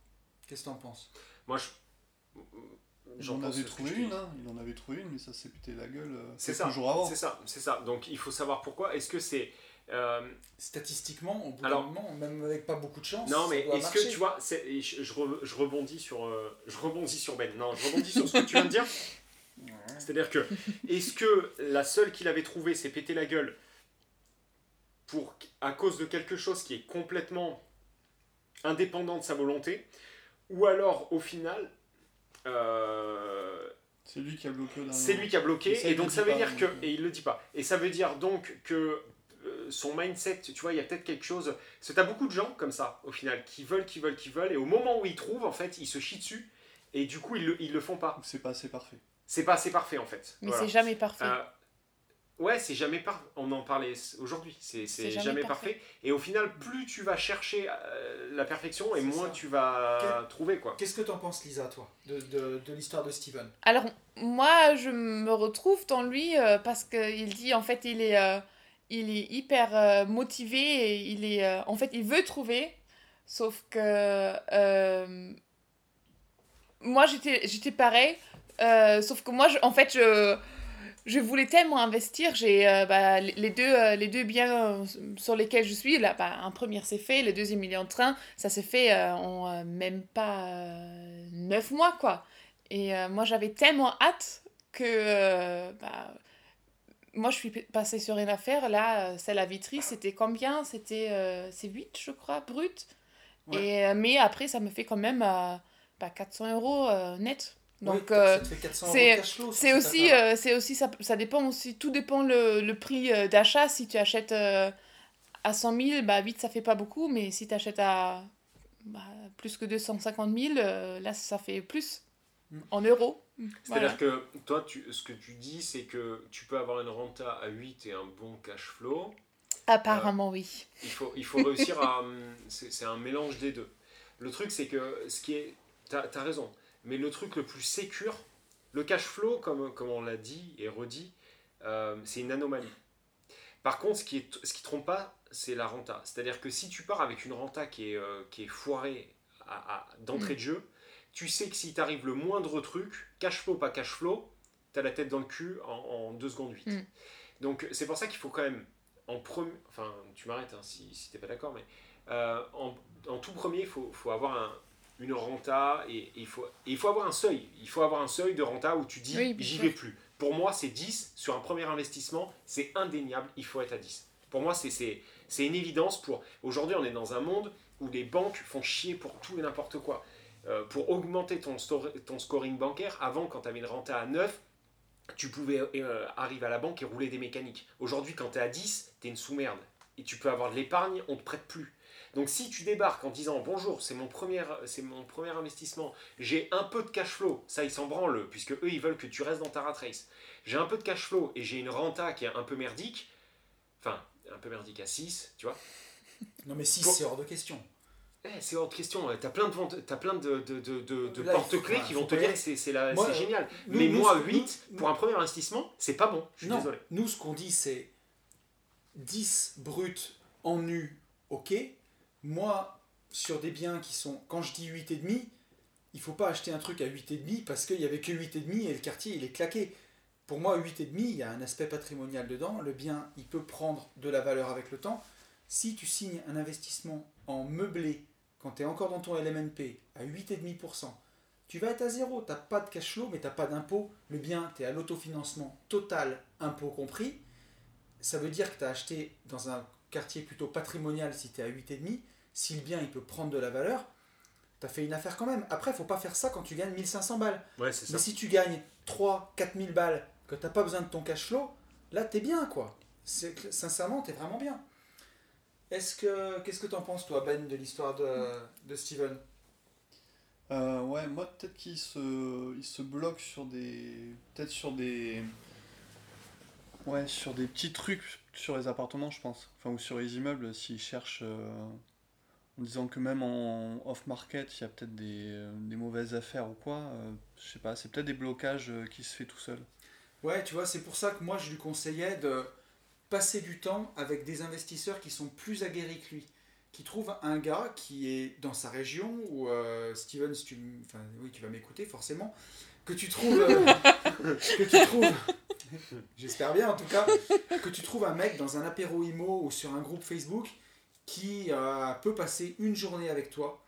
Qu'est-ce que tu en penses?
Moi, je. J'en que
trouvé une, hein. il en avait trouvé une, mais ça s'est pété la gueule euh,
C'est ça,
jours avant.
c'est ça, c'est ça. Donc il faut savoir pourquoi. Est-ce que c'est. Euh,
Statistiquement, au bout
Alors-
moment, même avec pas beaucoup de chance,
non, mais est-ce que tu vois, je, je re- je rebondis sur, euh, je rebondis sur Ben. Non, je rebondis sur ce que tu viens de dire. C'est-à-dire que, est-ce que la seule qu'il avait trouvée s'est pété la gueule pour, à cause de quelque chose qui est complètement indépendant de sa volonté, ou alors au final, euh,
C'est lui qui a bloqué
c'est lui qui a bloqué,
Et ça,
et donc ça veut
pas,
dire que,
donc, euh.
et il le dit pas, et ça veut dire donc que son mindset, tu vois, il y a peut-être quelque chose, parce que t'as beaucoup de gens comme ça, au final, qui veulent, qui veulent, qui veulent, et au moment où ils trouvent, en fait, ils se chient dessus, et du coup, ils le, ils le font pas.
C'est pas assez parfait.
C'est pas assez parfait, en fait.
Mais
Voilà.
c'est jamais parfait.
Euh, ouais, c'est jamais parfait. On en parlait aujourd'hui. C'est jamais,
jamais
parfait.
parfait.
Et au final, plus tu vas chercher euh, la perfection, et moins
ça.
tu vas trouver, quoi.
Qu'est-ce que tu en penses, Lisa, toi, de, de, de l'histoire de Steven?
Alors, moi, je me retrouve dans lui euh, parce qu'il dit, en fait, il est, euh, il est hyper euh, motivé et il est, euh, en fait, il veut trouver, sauf que euh, moi, j'étais, j'étais pareil, sauf que moi, en fait, je, je voulais tellement investir, j'ai bah, les deux, les deux biens sur lesquels je suis, là, bah, un premier c'est fait, le deuxième il est en train, ça s'est fait en même pas neuf mois, quoi. Et moi, j'avais tellement hâte que. bah, moi, je suis passée sur une affaire. Là, euh, celle à Vitry, c'était combien? C'était. euh, c'est 8, je crois, brut.
Ouais.
Et, euh, mais après, ça me fait quand même euh, bah, 400 euros euh, net. Donc,
Oui,
euh,
ça te fait 400 euros
c'est- c'est aussi, c'est aussi ça, ça dépend aussi, tout dépend le, le prix d'achat. Si tu achètes à 100 000, bah, vite, ça fait pas beaucoup, mais si tu achètes à bah, plus que 250 000, euh, là, ça fait plus
Mm.
en euros.
C'est-à-dire
Voilà.
que toi, tu, ce que tu dis, c'est que tu peux avoir une renta à 8 et un bon cash flow.
Apparemment, oui.
Il faut, il faut réussir à. C'est un mélange des deux. Le truc, c'est que ce qui est. T'as as raison. Mais le truc le plus sécure, le cash flow, comme, comme on l'a dit et redit, euh, c'est une anomalie. Par contre, ce qui est, ce qui trompe pas, c'est la renta. C'est-à-dire que si tu pars avec une renta qui est, euh, qui est foirée à- à- d'entrée de jeu, tu sais que si t'arrive le moindre truc, cash flow, pas cash flow, t'as la tête dans le cul en, en 2 secondes 8.
Mm.
Donc c'est pour ça qu'il faut quand même, en premier, enfin tu m'arrêtes hein, si, si t'es pas d'accord, mais euh, en, en tout premier, il faut, faut avoir un- une renta et, et il, faut, et il faut avoir un seuil. Il faut avoir un seuil de renta où tu dis
Oui,
j'y vais plus. Pour moi, c'est 10 sur un premier investissement, c'est indéniable, il faut être à 10. Pour moi, c'est une évidence. Pour Aujourd'hui, on est dans un monde où les banques font chier pour tout et n'importe quoi. Euh, pour augmenter ton, scoring bancaire, avant, quand tu avais une renta à 9, tu pouvais euh, arriver à la banque et rouler des mécaniques. Aujourd'hui, quand tu es à 10, tu es une sous-merde. Et tu peux avoir de l'épargne, on ne te prête plus. Donc si tu débarques en disant bonjour, c'est mon premier, c'est mon premier investissement, j'ai un peu de cash flow, ça ils s'en branlent, puisque eux ils veulent que tu restes dans ta rat race. J'ai un peu de cash flow et j'ai une renta qui est un peu merdique, enfin un peu merdique à 6, tu vois.
Non, mais si,
Pour-
c'est hors de question.
Eh, c'est hors de question, t'as plein de, t'as plein de, de, de, porte-clés qui vont te dire que c'est, c'est, la- génial.
nous-
Mais
nous,
moi,
nous-
8,
nous-
pour un premier investissement, c'est pas bon, je suis
non,
désolé.
nous, ce qu'on dit, c'est 10 brut en nu, ok. Moi, sur des biens qui sont. Quand je dis 8,5, il faut pas acheter un truc à 8,5 parce qu'il y avait que 8,5 et le quartier il est claqué. Pour moi, 8,5, il y a un aspect patrimonial dedans. Le bien, il peut prendre de la valeur avec le temps. Si tu signes un investissement en meublé quand tu es encore dans ton LMNP à 8,5%, tu vas être à zéro. Tu n'as pas de cash flow, mais tu n'as pas d'impôt. Le bien, tu es à l'autofinancement total, impôt compris. Ça veut dire que tu as acheté dans un quartier plutôt patrimonial si tu es à 8,5. Si le bien, il peut prendre de la valeur, tu as fait une affaire quand même. Après, il faut pas faire ça quand tu gagnes 1500 balles.
Ouais, c'est ça.
Mais si tu gagnes 3 4000 balles, que tu n'as pas besoin de ton cash flow, là, tu es bien, quoi. Sincèrement, tu es vraiment bien. Est-ce que Qu'est-ce que tu en penses, toi, Ben, de l'histoire de, de Steven?
Euh, ouais, moi peut-être qu'il se, il se bloque sur des, peut-être sur des, ouais, sur des petits trucs sur les appartements, je pense, enfin ou sur les immeubles, s'il cherche, euh, en disant que même en off-market, il y a peut-être des, des mauvaises affaires ou quoi, euh, je sais pas, c'est peut-être des blocages euh, qui se fait tout seul.
Ouais, tu vois, c'est pour ça que moi, je lui conseillais de passer du temps avec des investisseurs qui sont plus aguerris que lui. Qui trouvent un gars qui est dans sa région, ou euh, Steven, tu, enfin, oui, tu vas m'écouter forcément, que tu trouves, euh, que tu trouves, j'espère bien en tout cas, que tu trouves un mec dans un apéro IMO ou sur un groupe Facebook qui euh, peut passer une journée avec toi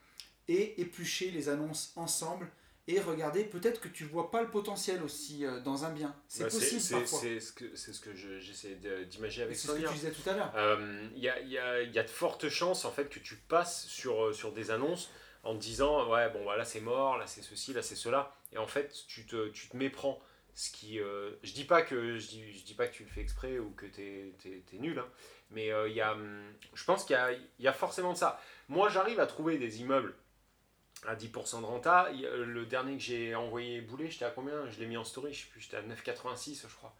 et éplucher les annonces ensemble et regarder peut-être que tu vois pas le potentiel aussi euh, dans un bien. C'est
Bah,
possible
c'est-
parfois.
C'est ce que, ce que je- j'essaie d'imaginer avec
C'est ce que tu disais tout à l'heure.
Euh, Il y, a, il y a- il y a de fortes chances en fait que tu passes sur, euh, sur des annonces en te disant ouais bon bah, là c'est mort, là c'est ceci, là c'est cela et en fait tu te, tu te méprends. Ce qui, euh, je dis pas que je dis, je dis pas que tu le fais exprès ou que t'es es, nul, hein, mais euh, il y a, hum, je pense qu'il y a, y a forcément de ça. Moi j'arrive à trouver des immeubles à 10% de renta. A- Le dernier que j'ai envoyé bouler, j'étais à combien? Je l'ai mis en story, je sais plus, j'étais à 9,86 je crois.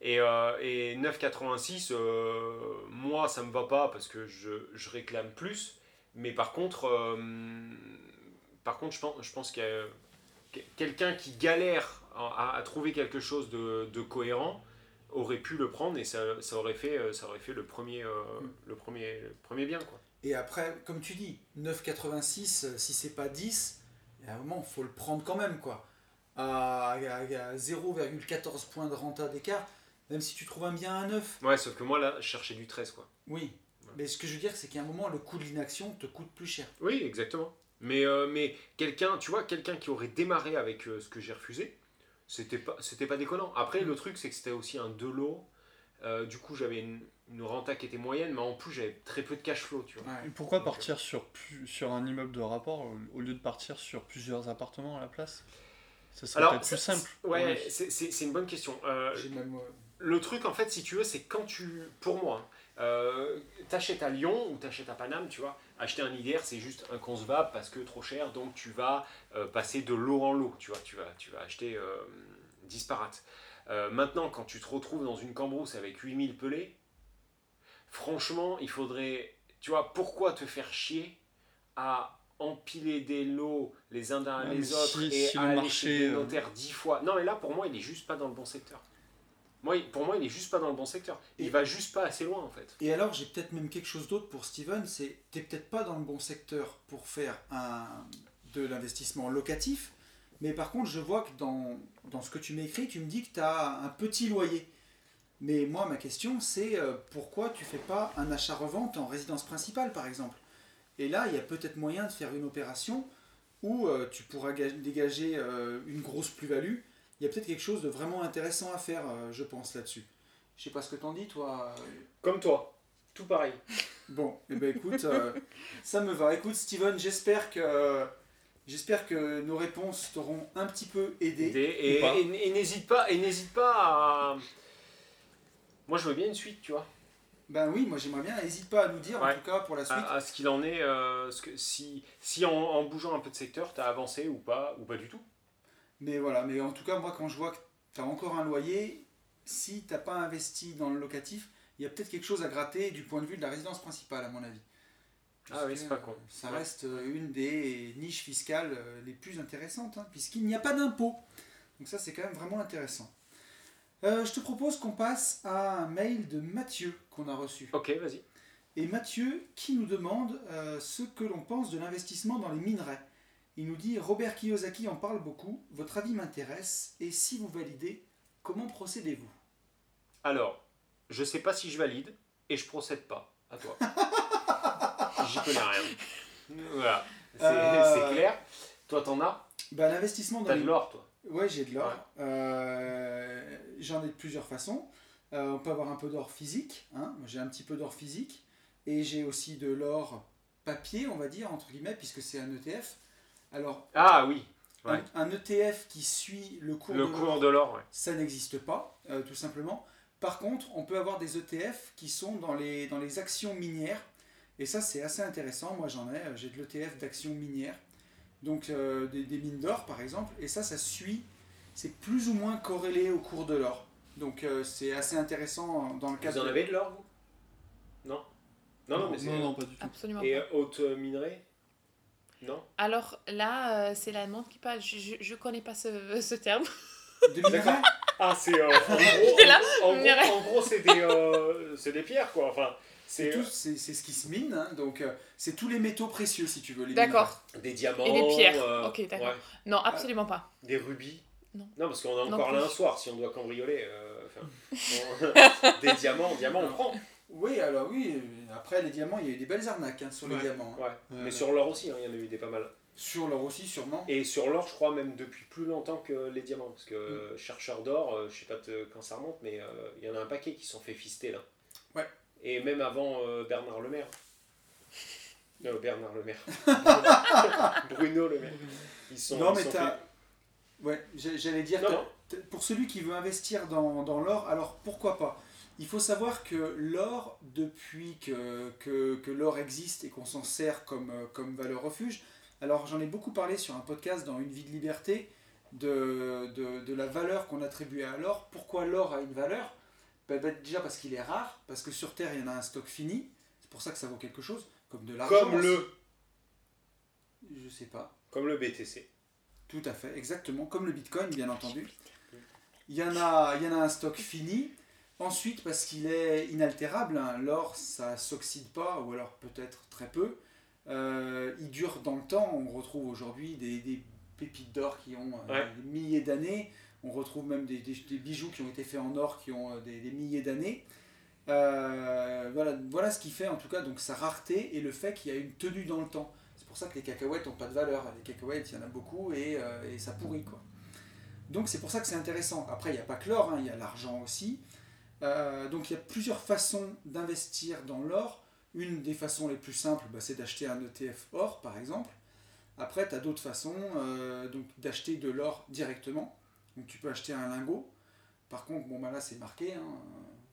Et, euh, et 9,86, euh, moi, ça me va pas parce que je, je réclame plus. Mais par contre, euh, par contre je pense, je pense qu'il y a que- quelqu'un qui galère à, à trouver quelque chose de, de cohérent aurait pu le prendre et ça, ça aurait fait, euh, ça aurait fait le premier, euh, le premier, le premier bien. Quoi.
Et après, comme tu dis, 9,86, euh, si c'est pas 10, il y a un moment, il faut le prendre quand même. quoi. À, à- à 0,14 points de renta d'écart, même si tu trouves un bien à 9,
Ouais, sauf que moi, là, je cherchais du 13. Quoi.
oui. Mais ce que je veux dire, c'est qu'à un moment, le coût de l'inaction te coûte plus cher.
Oui, exactement. Mais, euh, mais quelqu'un, tu vois, quelqu'un qui aurait démarré avec euh, ce que j'ai refusé, c'était pas, c'était pas déconnant. Après, le truc, c'est que c'était aussi un deux lots. Euh, du coup, j'avais une, une renta qui était moyenne, mais en plus, j'avais très peu de cash flow, tu vois.
Ouais.
Et pourquoi partir sur, sur un immeuble de rapport au, lieu de partir sur plusieurs appartements à la place? Ce serait peut-être plus
c'est-
simple.
Ouais,
Oui.
c'est, une bonne question. Euh,
même, euh,
le truc, en fait, si tu veux, c'est quand tu. Pour moi, hein, euh, t'achètes à Lyon ou t'achètes à Paname, tu vois, acheter un IDR, c'est juste inconcevable parce que trop cher, donc tu vas euh, passer de lot en lot, tu vois, tu vas, tu vas acheter euh, disparate. Euh, maintenant, quand tu te retrouves dans une cambrousse avec 8000 pelés, franchement, il faudrait. Tu vois, pourquoi te faire chier à empiler des lots les uns derrière
Ouais,
les autres et
si le
à aller
marché,
chez des
euh,
notaires dix fois? Non, mais là, pour moi, il est juste pas dans le bon secteur. Moi, pour moi, il est juste pas dans le bon secteur. Il
Et-
va juste pas assez loin, en fait.
Et alors, j'ai peut-être même quelque chose d'autre pour Steven, c'est t'es peut-être pas dans le bon secteur pour faire un, de l'investissement locatif, mais par contre, je vois que dans, dans ce que tu m'écris, tu me dis que tu as un petit loyer. Mais moi, ma question, c'est euh, pourquoi tu fais pas un achat-revente en résidence principale, par exemple? Et là, il y a peut-être moyen de faire une opération où euh, tu pourras ga- dégager euh, une grosse plus-value. Il y a peut-être quelque chose de vraiment intéressant à faire, euh, je pense, là-dessus. Je sais pas ce que t'en dis, toi.
Comme toi. Tout pareil.
Bon, eh ben écoute, euh, ça me va. Écoute, Steven, j'espère que j'espère que nos réponses t'auront un petit peu aidé.
Et, et,
Ou pas.
et- et n'hésite pas, et n'hésite pas à. Moi, je veux bien une suite, tu vois.
Ben oui, moi j'aimerais bien. N'hésite pas à nous dire en tout cas pour la suite.
À, à ce qu'il en est, euh, ce que, si, si en, en bougeant un peu de secteur, t'as avancé ou pas, ou pas du tout.
Mais voilà, mais en tout cas, moi quand je vois que tu as encore un loyer, si t'as pas investi dans le locatif, il y a peut-être quelque chose à gratter du point de vue de la résidence principale, à mon avis. Parce
Ah oui, c'est pas con.
Ça
Ouais.
reste euh, une des niches fiscales euh, les plus intéressantes, hein, puisqu'il n'y a pas d'impôt. Donc ça, c'est quand même vraiment intéressant. Euh, je te propose qu'on passe à un mail de Mathieu qu'on a reçu.
Ok, vas-y.
Et Mathieu qui nous demande euh, ce que l'on pense de l'investissement dans les minerais. Il nous dit Robert Kiyosaki en parle beaucoup, votre avis m'intéresse, et si vous validez, comment procédez-vous?
Alors, je sais pas si je valide et je procède pas. À toi. J'y connais rien. Voilà. C'est
Euh,
clair. Toi, t'en as?
bah, L'investissement dans
T'as
les
de l'or, toi.
Ouais, j'ai de l'or.
Ouais.
Euh, J'en ai de plusieurs façons. Euh, on peut avoir un peu d'or physique. Hein. J'ai un petit peu d'or physique. Et j'ai aussi de l'or papier, on va dire, entre guillemets, puisque c'est un ETF. Alors,
Ah oui, Ouais.
un, un ETF qui suit le cours
le
de
cours
l'or,
de l'or, ouais.
ça n'existe pas, euh, tout simplement. Par contre, on peut avoir des ETF qui sont dans les, dans les actions minières. Et ça, c'est assez intéressant. Moi, j'en ai. J'ai de l'ETF d'actions minières. Donc, euh, des, des mines d'or, par exemple. Et ça, ça suit. C'est plus ou moins corrélé au cours de l'or. Donc, euh, c'est assez intéressant dans le
Vous
cadre.
en
de-
avez de l'or, vous? Non? Non, non, mais c'est.
non, non, pas du tout.
Absolument
Et
pas.
euh, haute minerais Non?
Alors là, euh, c'est l'allemande qui parle. Je, je, je connais pas ce, ce terme.
De minerais
Ah, c'est. euh, en gros, en, en c'est des, euh, c'est des pierres, quoi. Enfin,
C'est
c'est
tout- c'est c'est ce qui se mine. hein. Donc, euh, c'est tous les métaux précieux, si tu veux. les
D'accord.
des diamants.
Et des pierres.
euh,
Ok, d'accord.
ouais,
Non, absolument pas.
des rubis.
Non.
parce qu'on
Non
encore là un soir, si on doit cambrioler. euh, on- des diamants, diamants, on prend.
Oui, alors oui. Après, les diamants, il y a eu des belles arnaques hein, sur les diamants. hein.
Ouais. Mais sur l'or aussi, hein, il y en a eu des pas mal.
Sur l'or aussi, sûrement.
Et sur l'or, je crois même depuis plus longtemps que les diamants. Parce que
Mm.
chercheurs d'or, euh, je sais pas te- quand ça remonte, mais euh, il y en a un paquet qui se sont fait fister là.
Ouais.
Et même avant euh, Bernard Le Maire. Non, Bernard Le Maire. Bruno Le Maire. Ils sont,
Non,
ils
mais
sont
t'as- Ouais, j'allais dire,
Non,
pour celui qui veut investir dans, dans l'or, alors pourquoi pas? Il faut savoir que l'or, depuis que, que, que l'or existe et qu'on s'en sert comme, euh, comme valeur refuge, alors j'en ai beaucoup parlé sur un podcast dans Une vie de liberté, de, de, de la valeur qu'on attribue à l'or. Pourquoi l'or a une valeur? Déjà parce qu'il est rare, parce que sur Terre il y en a un stock fini, c'est pour ça que ça vaut quelque chose, comme de l'argent.
Comme le.
Je sais pas.
comme le BTC.
Tout à fait, exactement, comme le Bitcoin, bien entendu. Il y en a, il y en a un stock fini. Ensuite, parce qu'il est inaltérable, hein, l'or, ça s'oxyde pas, ou alors peut-être très peu. Euh, il dure dans le temps. On retrouve aujourd'hui des, des pépites d'or qui ont euh,
Ouais.
des milliers d'années. On retrouve même des, bijoux qui ont été faits en or qui ont euh, des, milliers d'années. Euh, voilà, voilà ce qui fait en tout cas donc sa rareté et le fait qu'il y a une tenue dans le temps. C'est pour ça que les cacahuètes n'ont pas de valeur. Les cacahuètes, il y en a beaucoup et, euh, et ça pourrit. Quoi. Donc c'est pour ça que c'est intéressant. Après, il n'y a pas que l'or, hein, il y a l'argent aussi. Donc il y a plusieurs façons d'investir dans l'or. Une des façons les plus simples, bah, c'est d'acheter un ETF or, par exemple. Après, tu as d'autres façons d'acheter de l'or directement. Donc tu peux acheter un lingot. Par contre, bon, bah, là c'est marqué. hein,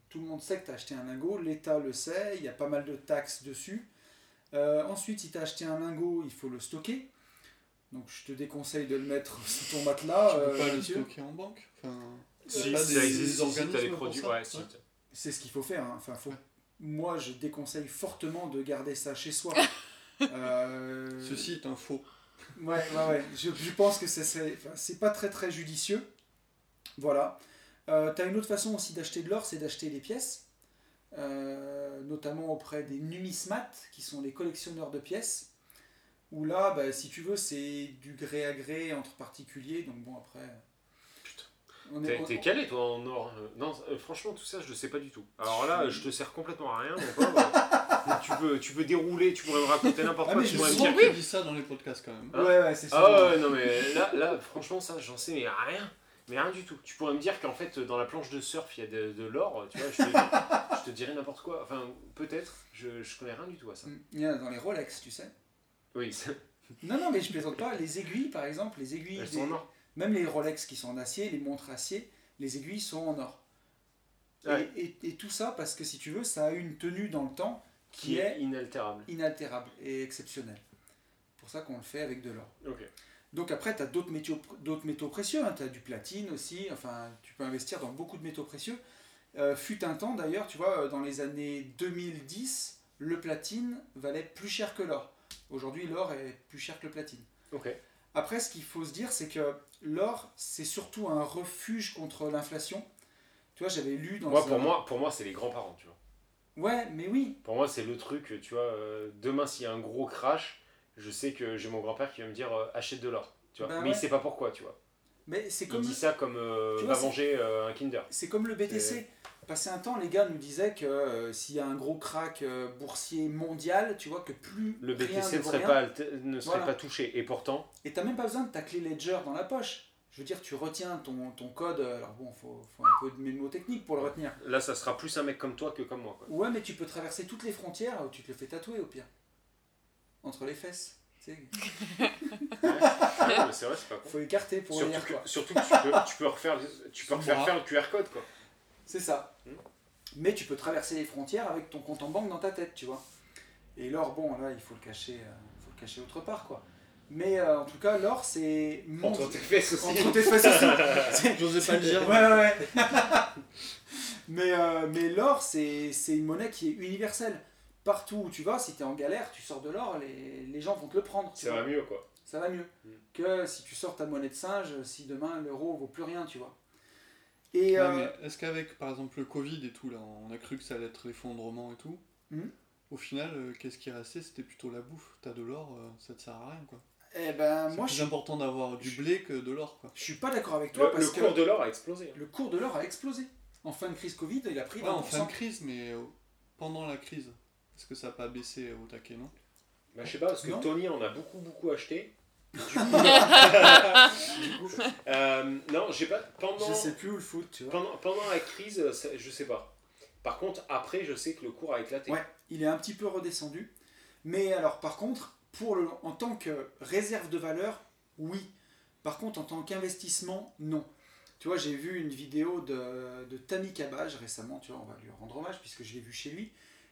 tout le monde sait que tu as acheté un lingot. L'État le sait. Il y a pas mal de taxes dessus. Euh, ensuite, si tu as acheté un lingot, il faut le stocker. Donc je te déconseille de le mettre sous ton matelas.
Tu peux
euh,
pas le stocker en banque enfin,
Si, ça
des-
existe,
des
si, produits. Ouais, si.
Ouais.
C'est ce qu'il faut faire. hein. Enfin, faut... Moi, je déconseille fortement de garder ça chez soi. Euh,
Ceci est un faux.
Ouais, ouais, ouais. Je, je pense que ce serait- enfin, c'est pas très très judicieux. Voilà. Euh, T'as une autre façon aussi d'acheter de l'or, c'est d'acheter des pièces, Euh, notamment auprès des numismates, qui sont les collectionneurs de pièces. Où là, bah, si tu veux, c'est du gré à gré entre particuliers. Donc bon, après.
Putain. T'es
on-
t'es calé toi en or euh, Non, euh, franchement tout ça je le sais pas du tout. Alors là je te sers complètement à rien mon pauvre. tu veux tu veux dérouler, tu pourrais me raconter n'importe
Ah,
quoi,
mais
tu
je
pourrais me dire que-
dit ça dans les podcasts quand même.
Hein
Ouais, ouais, c'est sûr.
Ah ouais, non mais là, là franchement ça j'en sais mais rien. Mais rien du tout. Tu pourrais me dire qu'en fait dans la planche de surf il y a de, de l'or, tu vois, je te, je te dirais n'importe quoi. Enfin peut-être, je, je connais rien du tout à ça.
Il y en a dans les Rolex, tu sais.
Oui, ça-
Non, non, mais je plaisante pas. Les aiguilles, par exemple, les aiguilles,
elles
des-
sont en or.
même les Rolex qui sont en acier, les montres acier, les aiguilles sont en or. Et, et tout ça parce que si tu veux, ça a une tenue dans le temps qui
Qui
est
est inaltérable.
inaltérable et exceptionnelle. C'est pour ça qu'on le fait avec de l'or. Donc après, tu as d'autres métaux, d'autres métaux précieux, tu as du platine aussi, enfin, tu peux investir dans beaucoup de métaux précieux. Euh, fut un temps d'ailleurs, tu vois, dans les années 2010, le platine valait plus cher que l'or. Aujourd'hui, l'or est plus cher que le platine. Après, ce qu'il faut se dire, c'est que l'or, c'est surtout un refuge contre l'inflation. Tu vois, j'avais lu dans
Moi
un-
pour moi pour moi c'est les grands-parents, tu vois.
Ouais, mais oui.
Pour moi, c'est le truc, tu vois. euh, demain, s'il y a un gros crash, je sais que j'ai mon grand-père qui va me dire euh, achète de l'or. Tu vois.
Bah
mais
ouais.
il sait pas pourquoi, tu vois.
Mais c'est
Il
comme,
dit ça comme euh,
Tu
va
vois,
manger un Kinder.
c'est comme le BTC. Passé un temps, les gars nous disaient que s'il y a un gros crack boursier mondial, tu vois que plus
Le
rien
BTC ne serait,
rien,
pas, alté- ne serait
Voilà.
pas touché. Et pourtant,
Et t'as même pas besoin de ta clé Ledger dans la poche. Je veux dire, tu retiens ton, ton code. euh, Alors bon, faut, faut un peu de mémotechnique pour le retenir.
là, ça sera plus un mec comme toi que comme moi. Quoi.
Ouais, mais tu peux traverser toutes les frontières ou tu te le fais tatouer au pire. Entre les fesses. Tu sais,
c'est vrai, c'est pas con.
faut écarter pour
Surtout
lire
que,
quoi.
surtout que tu peux, tu peux refaire, tu peux refaire faire le QR code. Quoi.
C'est ça.
Hmm.
Mais tu peux traverser les frontières avec ton compte en banque dans ta tête, tu vois. Et l'or, bon, là, il faut le cacher, euh, faut le cacher autre part, quoi. Mais euh, en tout cas, l'or, c'est
Entre tes fesses aussi.
Entre tes fesses aussi. C'est-
J'osais pas le dire.
Ouais, ouais, ouais. mais euh, mais l'or, c'est c'est une monnaie qui est universelle. Partout où tu vas, si tu es en galère, tu sors de l'or, les, les gens vont te le prendre.
Ça va mieux, quoi.
Ça va mieux.
Mm.
Que si tu sors ta monnaie de singe, si demain l'euro vaut plus rien, tu vois. Et
Ouais,
euh,
mais est-ce qu'avec par exemple le Covid et tout, là, on a cru que ça allait être l'effondrement et tout
Mhm.
Au final, qu'est-ce qui restait C'était plutôt la bouffe. T'as de l'or, ça te sert à rien quoi.
Eh ben,
C'est
moi,
plus important d'avoir du blé que de l'or quoi.
je suis pas d'accord avec
Le,
toi
le
parce que
cours de l'or a explosé.
le cours de l'or a explosé. En fin de crise Covid, il a pris 20%.
Ouais, en fin de crise, mais euh, pendant la crise, est-ce que ça n'a pas baissé au taquet, non?
Bah, je sais pas, parce que
Non.
Tony en a beaucoup, beaucoup acheté. Du coup, du coup, euh, non, j'ai pas. Pendant,
Je sais plus où le foot, tu vois.
pendant, pendant la crise, ça- je sais pas. Par contre, après, je sais que le cours a éclaté.
Ouais, il est un petit peu redescendu. Mais alors, par contre, pour le, en tant que réserve de valeur, oui. Par contre, en tant qu'investissement, non. Tu vois, j'ai vu une vidéo de, de Tammy Cabage récemment, tu vois, on va lui rendre hommage puisque je l'ai vu chez lui,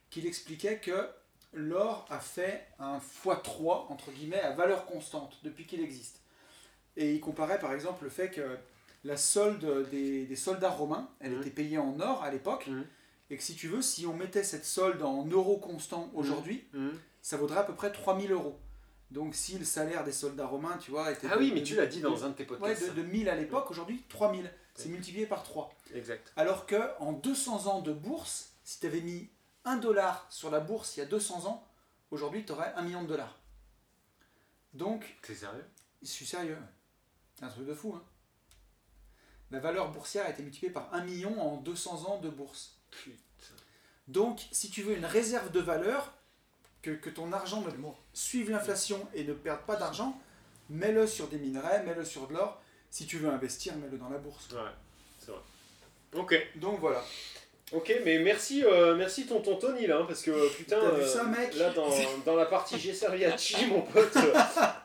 qu'il expliquait que l'or a fait un x3, entre guillemets, à valeur constante depuis qu'il existe. Et il comparait par exemple le fait que la solde des, des soldats romains, elle
Mhm.
était payée en or à l'époque,
Mhm.
et que si tu veux, si on mettait cette solde en euros constants aujourd'hui,
Mhm.
Ça vaudrait à peu près 3000 euros. Donc si le salaire des soldats romains, tu vois, était
Ah
de-
oui, mais
de-
tu l'as dit
de-
dans un de tes
Ouais,
podcasts.
de, de 1000 à l'époque, aujourd'hui 3000. C'est
Ouais.
multiplié par 3.
Exact.
Alors que en 200 ans de bourse, si tu avais mis 1 dollar sur la bourse il y a 200 ans, aujourd'hui tu aurais 1 million de dollars. Donc,
T'es sérieux?
je suis sérieux. C'est un truc de fou. Hein. La valeur boursière a été multipliée par 1 million en 200 ans de bourse.
Putain.
Donc, si tu veux une réserve de valeur, que, que ton argent ne suive l'inflation et ne perde pas d'argent, mets-le sur des minerais, mets-le sur de l'or. Si tu veux investir, mets-le dans la bourse.
Ouais, c'est vrai. Ok,
Donc voilà.
ok, mais merci, euh, merci tonton Tony là, hein, parce que euh, putain,
T'as vu ça, mec
là dans, dans la partie j'ai servi à chi, mon pote. euh,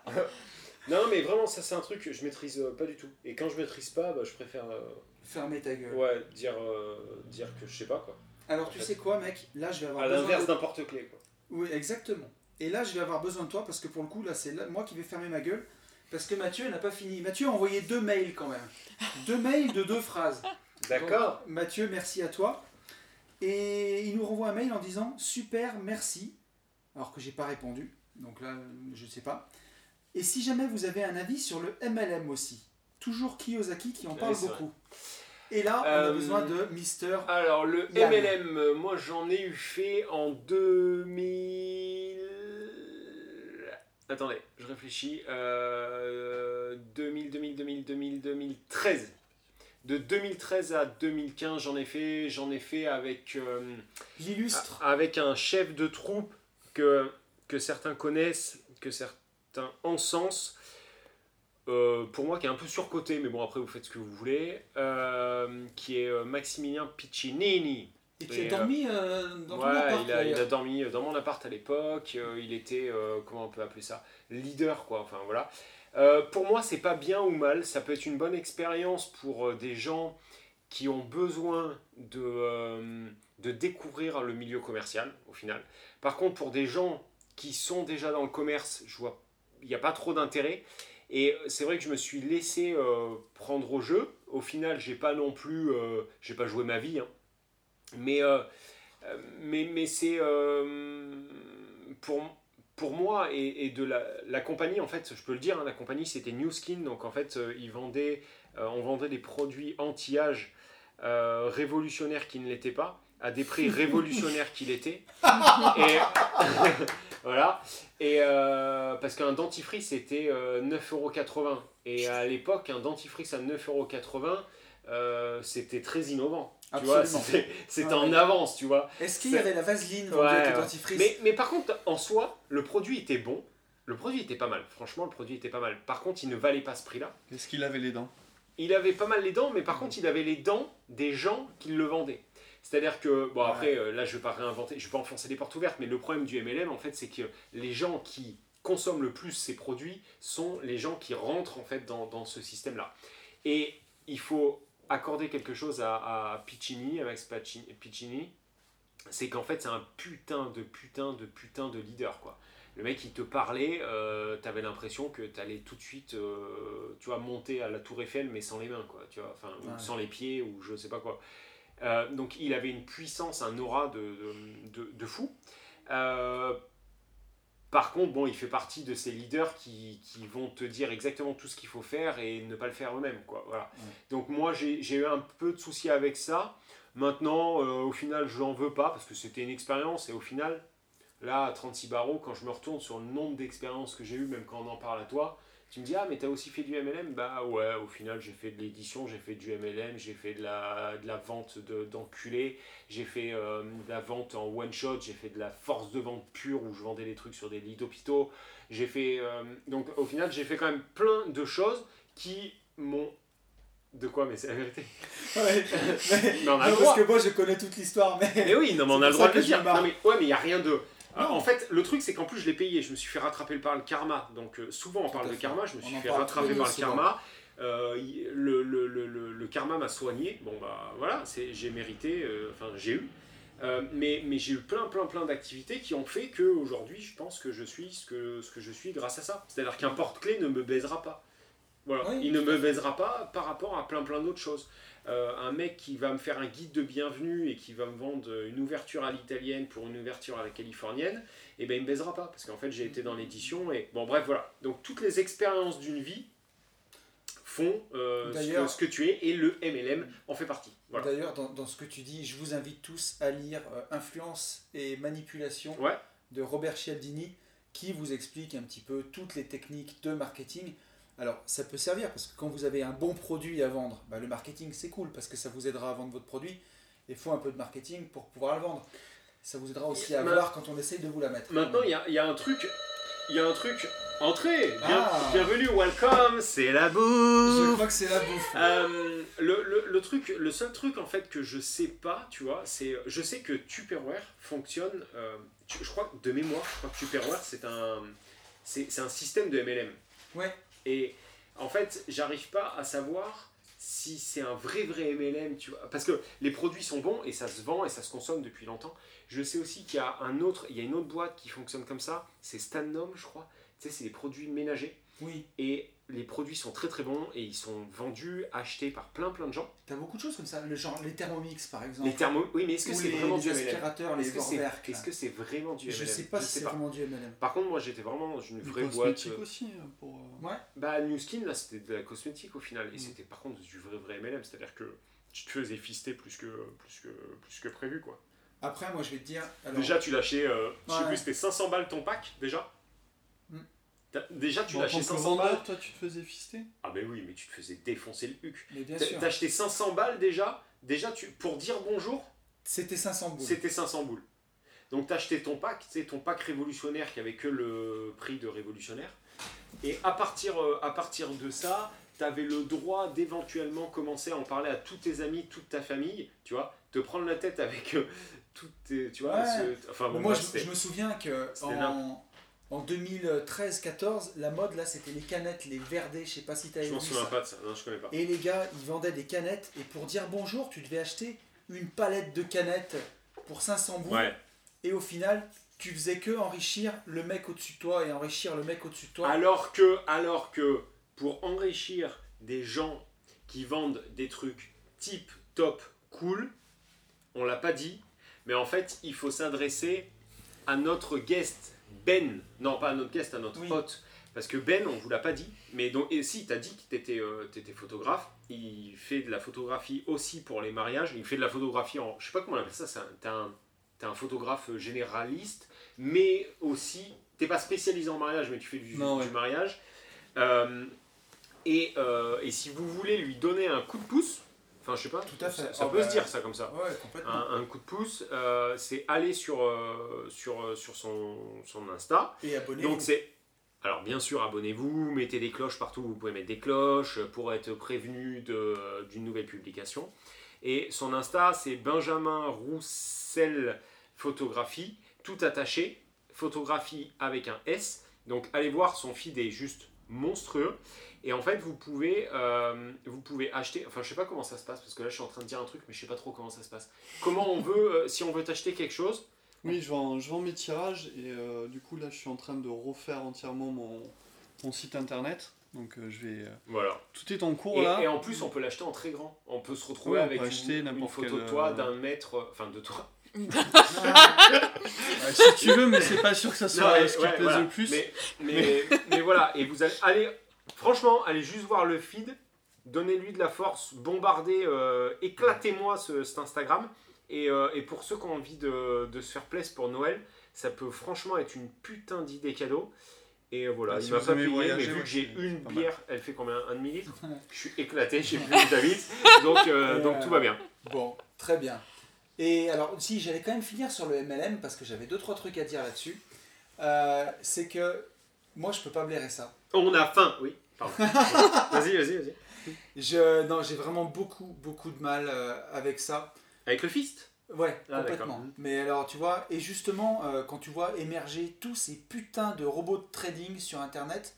non, mais vraiment, ça c'est un truc que je maîtrise euh, pas du tout. Et quand je maîtrise pas, bah, je préfère euh,
Fermez ta gueule.
ouais, dire, euh, dire que je sais pas quoi.
Alors tu sais quoi, mec? Là, je vais avoir
À l'inverse
de...
d'un porte-clés quoi.
Oui, exactement. Et là, je vais avoir besoin de toi parce que pour le coup, là, c'est moi qui vais fermer ma gueule. Parce que Mathieu n'a pas fini. Mathieu a envoyé deux mails quand même. Deux mails de deux phrases.
D'accord
Mathieu, merci à toi. Et il nous renvoie un mail en disant super, merci. Alors que j'ai pas répondu. Donc là, je ne sais pas. Et si jamais vous avez un avis sur le MLM aussi. Toujours Kiyosaki qui en parle beaucoup. Et là, on a
Euh,
besoin de Mister.
Alors le
Yann.
MLM, moi j'en ai eu fait en 2000... Attendez, je réfléchis. Euh, 2000, 2000, 2000, 2000, 2013. De 2013 à 2015, j'en ai fait, j'en ai fait avec, euh,
L'illustre.
avec un chef de troupe que, que certains connaissent, que certains encensent. Euh, pour moi, qui est un peu surcoté, mais bon, après vous faites ce que vous voulez, euh, qui est euh, Maximilien Piccinini.
Et qui a dormi euh, dans
Ouais,
appart.
il, a, il a dormi dans mon appart à l'époque. il était, comment on peut appeler ça Leader, quoi. Enfin, voilà. Pour moi, c'est pas bien ou mal. Ça peut être une bonne expérience pour des gens qui ont besoin de, de découvrir le milieu commercial, au final. Par contre, pour des gens qui sont déjà dans le commerce, je vois, il n'y a pas trop d'intérêt. Et c'est vrai que je me suis laissé euh, prendre au jeu. Au final, j'ai pas non plus, euh, j'ai pas joué ma vie. hein. Mais, euh, euh, mais, mais c'est euh, pour, pour moi et, et de la, la compagnie, en fait, je peux le dire, hein, la compagnie c'était New Skin, donc en fait, euh, ils vendaient, euh, on vendait des produits anti-âge euh, révolutionnaires qui ne l'étaient pas. à des prix révolutionnaires qu'il était. Et voilà. Et euh, parce qu'un dentifrice c'était euh, 9,80€. Et à l'époque, un dentifrice à 9,80€, euh, c'était très innovant. Tu vois,
Absolument.
c'était c'était
Ouais.
en avance, tu vois.
Est-ce qu'il y avait la vaseline
Ouais,
avec le dentifrice
Mais, mais par contre, en soi, le produit était bon. Le produit était pas mal. Franchement, le produit était pas mal. Par contre, il ne valait pas ce prix-là.
Est-ce qu'il avait les dents?
Il avait pas mal les dents, mais par contre, il avait les dents des gens qui le vendaient. C'est-à-dire que, bon,
Ouais.
après, euh, là, je vais pas réinventer, je vais pas enfoncer des portes ouvertes, mais le problème du MLM, en fait, c'est que les gens qui consomment le plus ces produits sont les gens qui rentrent, en fait, dans, dans ce système-là. Et il faut accorder quelque chose à, à Piccini, à Max Piccini, c'est qu'en fait, c'est un putain de putain de putain de leader, quoi. Le mec, il te parlait, euh, t'avais l'impression que t'allais tout de suite, euh, tu vois, monter à la Tour Eiffel, mais sans les mains, quoi, tu vois, enfin, ou
Ouais.
sans les pieds, ou je sais pas quoi. Euh, donc, il avait une puissance, un aura de, de, fou. Euh, par contre, bon, il fait partie de ces leaders qui, qui vont te dire exactement tout ce qu'il faut faire et ne pas le faire eux-mêmes, quoi, voilà. Donc, moi, j'ai j'ai eu un peu de soucis avec ça. Maintenant, euh, au final, je n'en veux pas parce que c'était une expérience et au final, là, à 36 barreaux, quand je me retourne sur le nombre d'expériences que j'ai eues, même quand on en parle à toi, tu me dis, ah, mais t'as aussi fait du MLM Bah ouais, au final, j'ai fait de l'édition, j'ai fait du MLM, j'ai fait de la, de la vente de- d'enculés, j'ai fait euh, de la vente en one-shot, j'ai fait de la force de vente pure où je vendais des trucs sur des lits d'hôpitaux. J'ai fait. euh, donc au final, j'ai fait quand même plein de choses qui m'ont. De quoi Mais c'est la vérité?
Ouais, mais-
Mais on a
non,
le droit.
parce que moi je connais toute l'histoire, mais.
Mais oui, non, mais on a le droit de le dire. Non, mais, ouais, mais il n'y a rien de.
Non.
en fait, le truc, c'est qu'en plus, je l'ai payé. Je me suis fait rattraper par le karma. Donc, euh, souvent, on parle de karma. Je me suis fait rattraper par le karma. Euh, le, le, le, le, le karma m'a soigné. Bon, bah voilà, j'ai mérité. euh, Enfin, j'ai eu. Mais mais j'ai eu plein, plein, plein d'activités qui ont fait qu'aujourd'hui, je pense que je suis ce que, ce que je suis grâce à ça. C'est-à-dire qu'un porte-clé ne me baisera pas. Voilà,
Oui,
il ne me baisera pas par rapport à plein, plein d'autres choses. Euh, un mec qui va me faire un guide de bienvenue et qui va me vendre une ouverture à l'italienne pour une ouverture à la californienne, et ben il me baisera pas parce qu'en fait j'ai été dans l'édition et bon bref voilà. Donc toutes les expériences d'une vie font euh, ce, que,
D'ailleurs-
ce que tu es et le MLM en fait partie. Voilà.
D'ailleurs, dans, dans ce que tu dis, je vous invite tous à lire euh, Influence et Manipulation
Ouais.
de Robert Cialdini qui vous explique un petit peu toutes les techniques de marketing. Alors, ça peut servir parce que quand vous avez un bon produit à vendre, bah, le marketing c'est cool parce que ça vous aidera à vendre votre produit. Il faut un peu de marketing pour pouvoir le vendre. Ça vous aidera aussi à
Ma-
voir quand on essaye de vous la mettre.
Maintenant il y a, il y a un truc, il y a un truc. Entrez, bien-
Ah.
bienvenue, welcome, c'est la bouffe.
Je crois que c'est la bouffe.
Euh, le, le, le truc, le seul truc en fait que je sais pas, tu vois, c'est je sais que Tupperware fonctionne. euh, tu- je crois que de mémoire, je crois que Tupperware c'est un c'est c'est un système de MLM.
Ouais.
Et en fait, j'arrive pas à savoir si c'est un vrai vrai MLM, tu vois, parce que les produits sont bons et ça se vend et ça se consomme depuis longtemps. Je sais aussi qu'il y a un autre, il y a une autre boîte qui fonctionne comme ça, c'est Stannom, je crois. Tu sais, c'est des produits ménagers.
Oui,
Et les produits sont très très bons et ils sont vendus, achetés par plein plein de gens.
t'as beaucoup de choses comme ça. Le genre, les Thermomix par exemple.
Les thermos, oui, mais est-ce que c'est vraiment du MLM Est-ce que c'est
Vorwerk.
est-ce que c'est vraiment du MLM
Je sais pas si c'est vraiment du MLM.
Par contre, moi j'étais vraiment dans une
Du
vraie boîte.
cosmétique
euh,
aussi, euh, pour... euh,
Ouais.
Bah, New Skin, là c'était de la cosmétique au final. Et
Mm.
c'était par contre du vrai vrai MLM, c'est-à-dire que tu te faisais fister plus que, plus que, plus que prévu quoi.
Après, moi je vais te dire. alors-
Déjà, tu lâchais, euh, je sais plus, c'était 500 balles ton pack déjà Déjà, tu
en
lâchais
tant que
500 balles.
toi, tu te faisais fister
Ah, ben oui, mais tu te faisais défoncer le huc. T'as acheté 500 balles déjà. Déjà, tu, pour dire bonjour,
C'était 500 boules.
C'était 500 boules. Donc t'as acheté ton pack, tu sais, ton pack révolutionnaire qui avait que le prix de révolutionnaire. Et à partir, euh, à partir de ça, tu avais le droit d'éventuellement commencer à en parler à tous tes amis, toute ta famille, tu vois, te prendre la tête avec euh, toutes tes, tu vois,
Ouais.
ce- enfin bon,
moi, je, me souviens que en, en 2013-14, la mode là, c'était les canettes, les verdés. Je sais pas si tu
je
vu
m'en souviens pas de ça, non je connais pas.
Et les gars, ils vendaient des canettes. Et pour dire bonjour, tu devais acheter une palette de canettes pour 500 boules.
Ouais.
Et au final, tu faisais que enrichir le mec au-dessus de toi et enrichir le mec au-dessus de toi.
Alors que, alors que pour enrichir des gens qui vendent des trucs type top cool, on l'a pas dit, mais en fait il faut s'adresser à notre guest Ben, non pas à notre guest, à notre
Oui.
hôte Parce que Ben, on vous l'a pas dit, mais donc, et si, t'as dit que t'étais euh, t'étais photographe, il fait de la photographie aussi pour les mariages, il fait de la photographie en, je sais pas comment on appelle ça, un- t'es un, un photographe généraliste, mais aussi, t'es pas spécialisé en mariage, mais tu fais du,
Non,
du
ouais.
mariage. Euh, et, euh, et si vous voulez lui donner un coup de pouce, enfin je sais pas,
Tout à fait.
ça, ça
Oh,
peut
bah,
se dire ça comme ça.
Ouais, complètement.
Un, un coup de pouce, euh, c'est aller sur, euh, sur, euh, sur son, son Insta.
Et abonnez-vous.
Donc c'est. Alors bien sûr, abonnez-vous, mettez des cloches partout où vous pouvez mettre des cloches pour être prévenu d'une nouvelle publication. Et son Insta, c'est Benjamin Roussel Photographie, tout attaché, photographie avec un S. Donc allez voir, son feed est juste monstrueux. Et en fait, vous pouvez, euh, vous pouvez acheter. Enfin, je sais pas comment ça se passe parce que là, je suis en train de dire un truc, mais je sais pas trop comment ça se passe. Comment on veut, euh, si on veut t'acheter quelque chose,
Oui, je vends, je vends mes tirages et euh, du coup là je suis en train de refaire entièrement mon, mon site internet. Donc euh, je vais. euh,
voilà.
tout est en cours
Et,
là.
et en plus, on peut l'acheter en très grand. On peut se retrouver
Ouais, on
avec
peut
une,
acheter
une
n'importe
photo
quel,
de toi
euh,
d'un mètre, euh, enfin de toi.
Ouais, si tu veux, mais c'est pas sûr que ça soit
Non, mais-
ce qui
ouais,
pèse
voilà.
le plus.
Mais, mais, mais voilà, et vous allez, allez, franchement, allez juste voir le feed, donnez-lui de la force, bombardez, euh, éclatez-moi ce, cet Instagram. Et, euh, et pour ceux qui ont envie de, de se faire plaisir pour Noël, ça peut franchement être une putain d'idée cadeau. Et voilà,
Ah,
il
si
m'a
vous
pas payé,
voyager,
mais vu que j'ai une bière, elle fait combien Un demi-litre Je suis éclaté, je sais plus où t'habites. Donc, euh, donc
euh,
tout va bien.
Bon, très bien. Et alors, si j'allais quand même finir sur le MLM parce que j'avais deux trois trucs à dire là-dessus, euh, c'est que moi je peux pas blairer ça.
On a faim, oui. Vas-y, vas-y, vas-y.
Je, non, j'ai vraiment beaucoup beaucoup de mal euh, avec ça.
Avec le fist?
Ouais,
Ah,
complètement.
d'accord.
Mais alors, tu vois, et justement, euh, quand tu vois émerger tous ces putains de robots de trading sur Internet,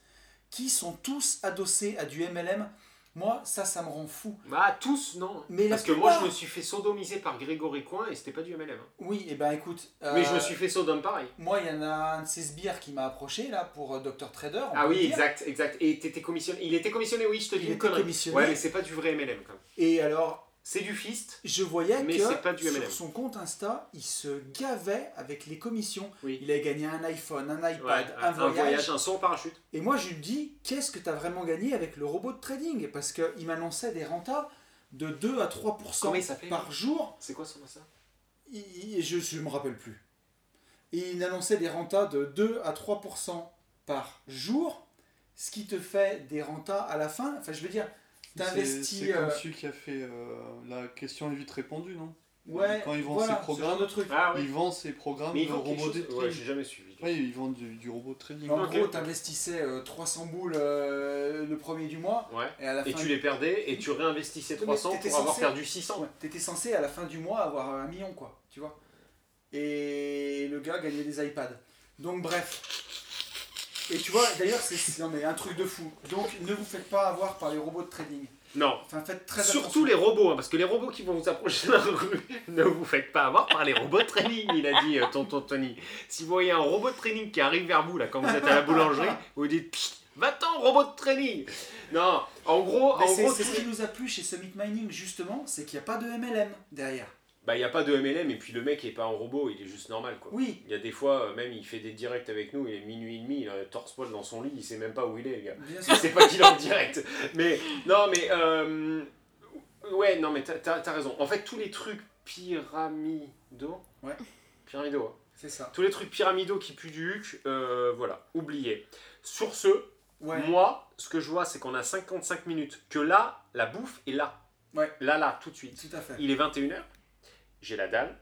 qui sont tous adossés à du MLM, moi, ça, ça me rend fou.
Bah, tous, non.
Mais
Parce que moi, je me suis fait sodomiser par Grégory Coin et c'était pas du MLM. hein.
Oui, et ben écoute.
Mais je
euh,
me suis fait sodome pareil.
Moi, il y en a un de ces sbires qui m'a approché là pour euh, Dr Trader. on
Ah
peut
oui,
le dire.
exact, exact. Et t'étais commissionné. Il était commissionné, oui, je te
Il
dis une
était
connerie.
commissionné.
Ouais, mais c'est pas du vrai MLM quand même.
Et alors,
C'est du fist.
je voyais
Mais
que
pas du
sur son compte Insta, il se gavait avec les commissions.
Oui.
Il a gagné un iPhone, un iPad,
Ouais,
un, voyage.
un saut en parachute.
Et moi, je lui dis, qu'est-ce que tu as vraiment gagné avec le robot de trading? Parce qu'il m'annonçait des rentas de 2 à 3%
Comment il s'appelait
par jour.
C'est quoi son ça?
Il- je ne me rappelle plus. Et il annonçait des rentas de 2 à 3% par jour, ce qui te fait des rentas à la fin. Enfin, je veux dire,
C'est
t'investis.
c'est comme
euh,
celui qui a fait euh, la question est vite répondue, non?
Ouais,
Quand ils vendent
voilà,
ses programmes,
de truc.
Ah oui.
il vend ses programmes
Mais
de robots
chose.
de
Ouais,
trading.
j'ai jamais suivi.
Oui, ils vendent du, du robot de trading.
En gros, t'investissais euh, 300 boules euh, le premier du mois,
Ouais.
et à la
Et
fin
tu les perdais et tu réinvestissais
Mais
300
t'étais
pour avoir
censé-
perdu 600.
Ouais, T'étais censé à la fin du mois avoir un million, quoi, tu vois. Et le gars gagnait des iPads. Donc, bref. Et tu vois, d'ailleurs, c'est c'est- non, mais un truc de fou. Donc, ne vous faites pas avoir par les robots de trading.
Non.
Enfin, faites très
Surtout
attention.
les robots, hein, parce que les robots qui vont vous approcher dans la rue, ne vous faites pas avoir par les robots de training, il a dit euh, tonton Tony. Si vous voyez un robot de training qui arrive vers vous, là, quand vous êtes à la boulangerie, vous vous dites Va-t'en, robot de training Non, en gros,
Mais
en
c'est
gros,
c'est ce qui nous a plu chez Summit Mining, justement, c'est qu'il n'y a pas de MLM derrière.
Bah il n'y a pas de MLM, et puis le mec est pas un robot, il est juste normal, quoi.
Oui,
Il y a des fois, euh, même il fait des directs avec nous, il est minuit et demi, il a un torse-poil dans son lit, il sait même pas où il est, le gars.
bien
Il sait pas qu'il est en direct. Mais non, mais euh, ouais, non, mais t'as- raison. En fait, tous les trucs pyramidaux.
Ouais.
Pyramidaux. hein.
C'est ça.
Tous les trucs pyramidaux qui puent du huc, euh, voilà, oubliez. Sur ce,
Ouais.
moi, ce que je vois, c'est qu'on a 55 minutes. Que là, la bouffe est là.
Ouais.
Là, là, tout de suite.
Tout à fait.
Il est 21h, j'ai la dalle.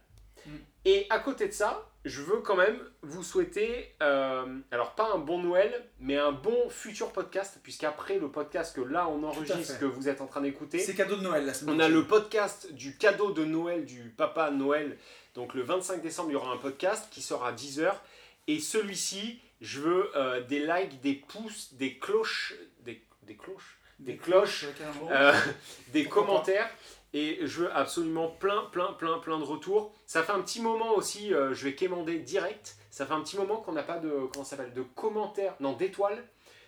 Mm.
Et à côté de ça, je veux quand même vous souhaiter, euh, alors pas un bon Noël, mais un bon futur podcast, puisqu'après le podcast que là on enregistre, que vous êtes en train d'écouter,
C'est cadeau de Noël la semaine
on a le podcast du cadeau de Noël du papa Noël. Donc le 25 décembre, il y aura un podcast qui sera à 10h. Et celui-ci, je veux euh, des likes, des pouces, des cloches, des, des cloches, des cloches, euh, des
Pourquoi pas.
commentaires et je veux absolument plein, plein, plein, plein de retours. Ça fait un petit moment aussi, euh, je vais quémander direct. Ça fait un petit moment qu'on n'a pas de comment s'appelle de commentaires, non d'étoiles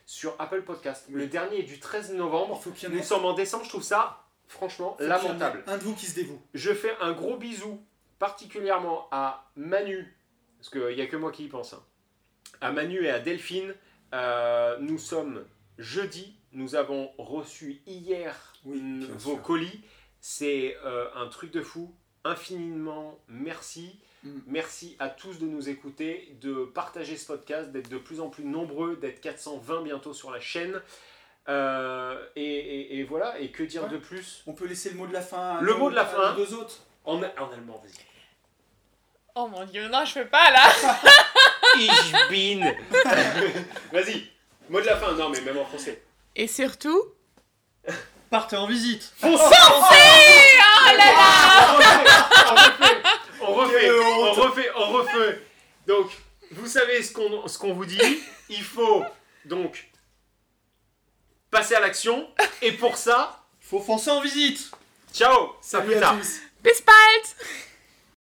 sur Apple Podcast. Le dernier est du 13 novembre.
Faut y en
Nous
ait
sommes en décembre, je trouve ça franchement
faut
lamentable.
Un de vous qui se dévoue.
Je fais un gros bisou particulièrement à Manu, parce qu'il n'y a que moi qui y pense, hein. à Manu et à Delphine, Euh, nous sommes jeudi. Nous avons reçu hier
Oui,
vos
sûr.
colis. C'est euh, un truc de fou. Infiniment merci.
Mm.
Merci à tous de nous écouter, de partager ce podcast, d'être de plus en plus nombreux, d'être 420 bientôt sur la chaîne. Euh, et, et- et voilà, et que dire
Ouais.
de plus?
On peut laisser le mot de la fin à
Le
nos-
mot de la
à
fin.
nos deux autres.
en, en allemand, vas-y.
Oh mon dieu, non, je peux pas là.
Ich bin. Vas-y, mot de la fin. Non, mais même en français.
Et surtout,
Partez en visite
Foncez
oh là là
On refait, on refait, on refait, on refait. Donc, vous savez ce qu'on ce qu'on vous dit. Il faut donc passer à l'action. Et pour ça,
Faut foncer en visite
ciao, à
Salut
plus tard.
bis bald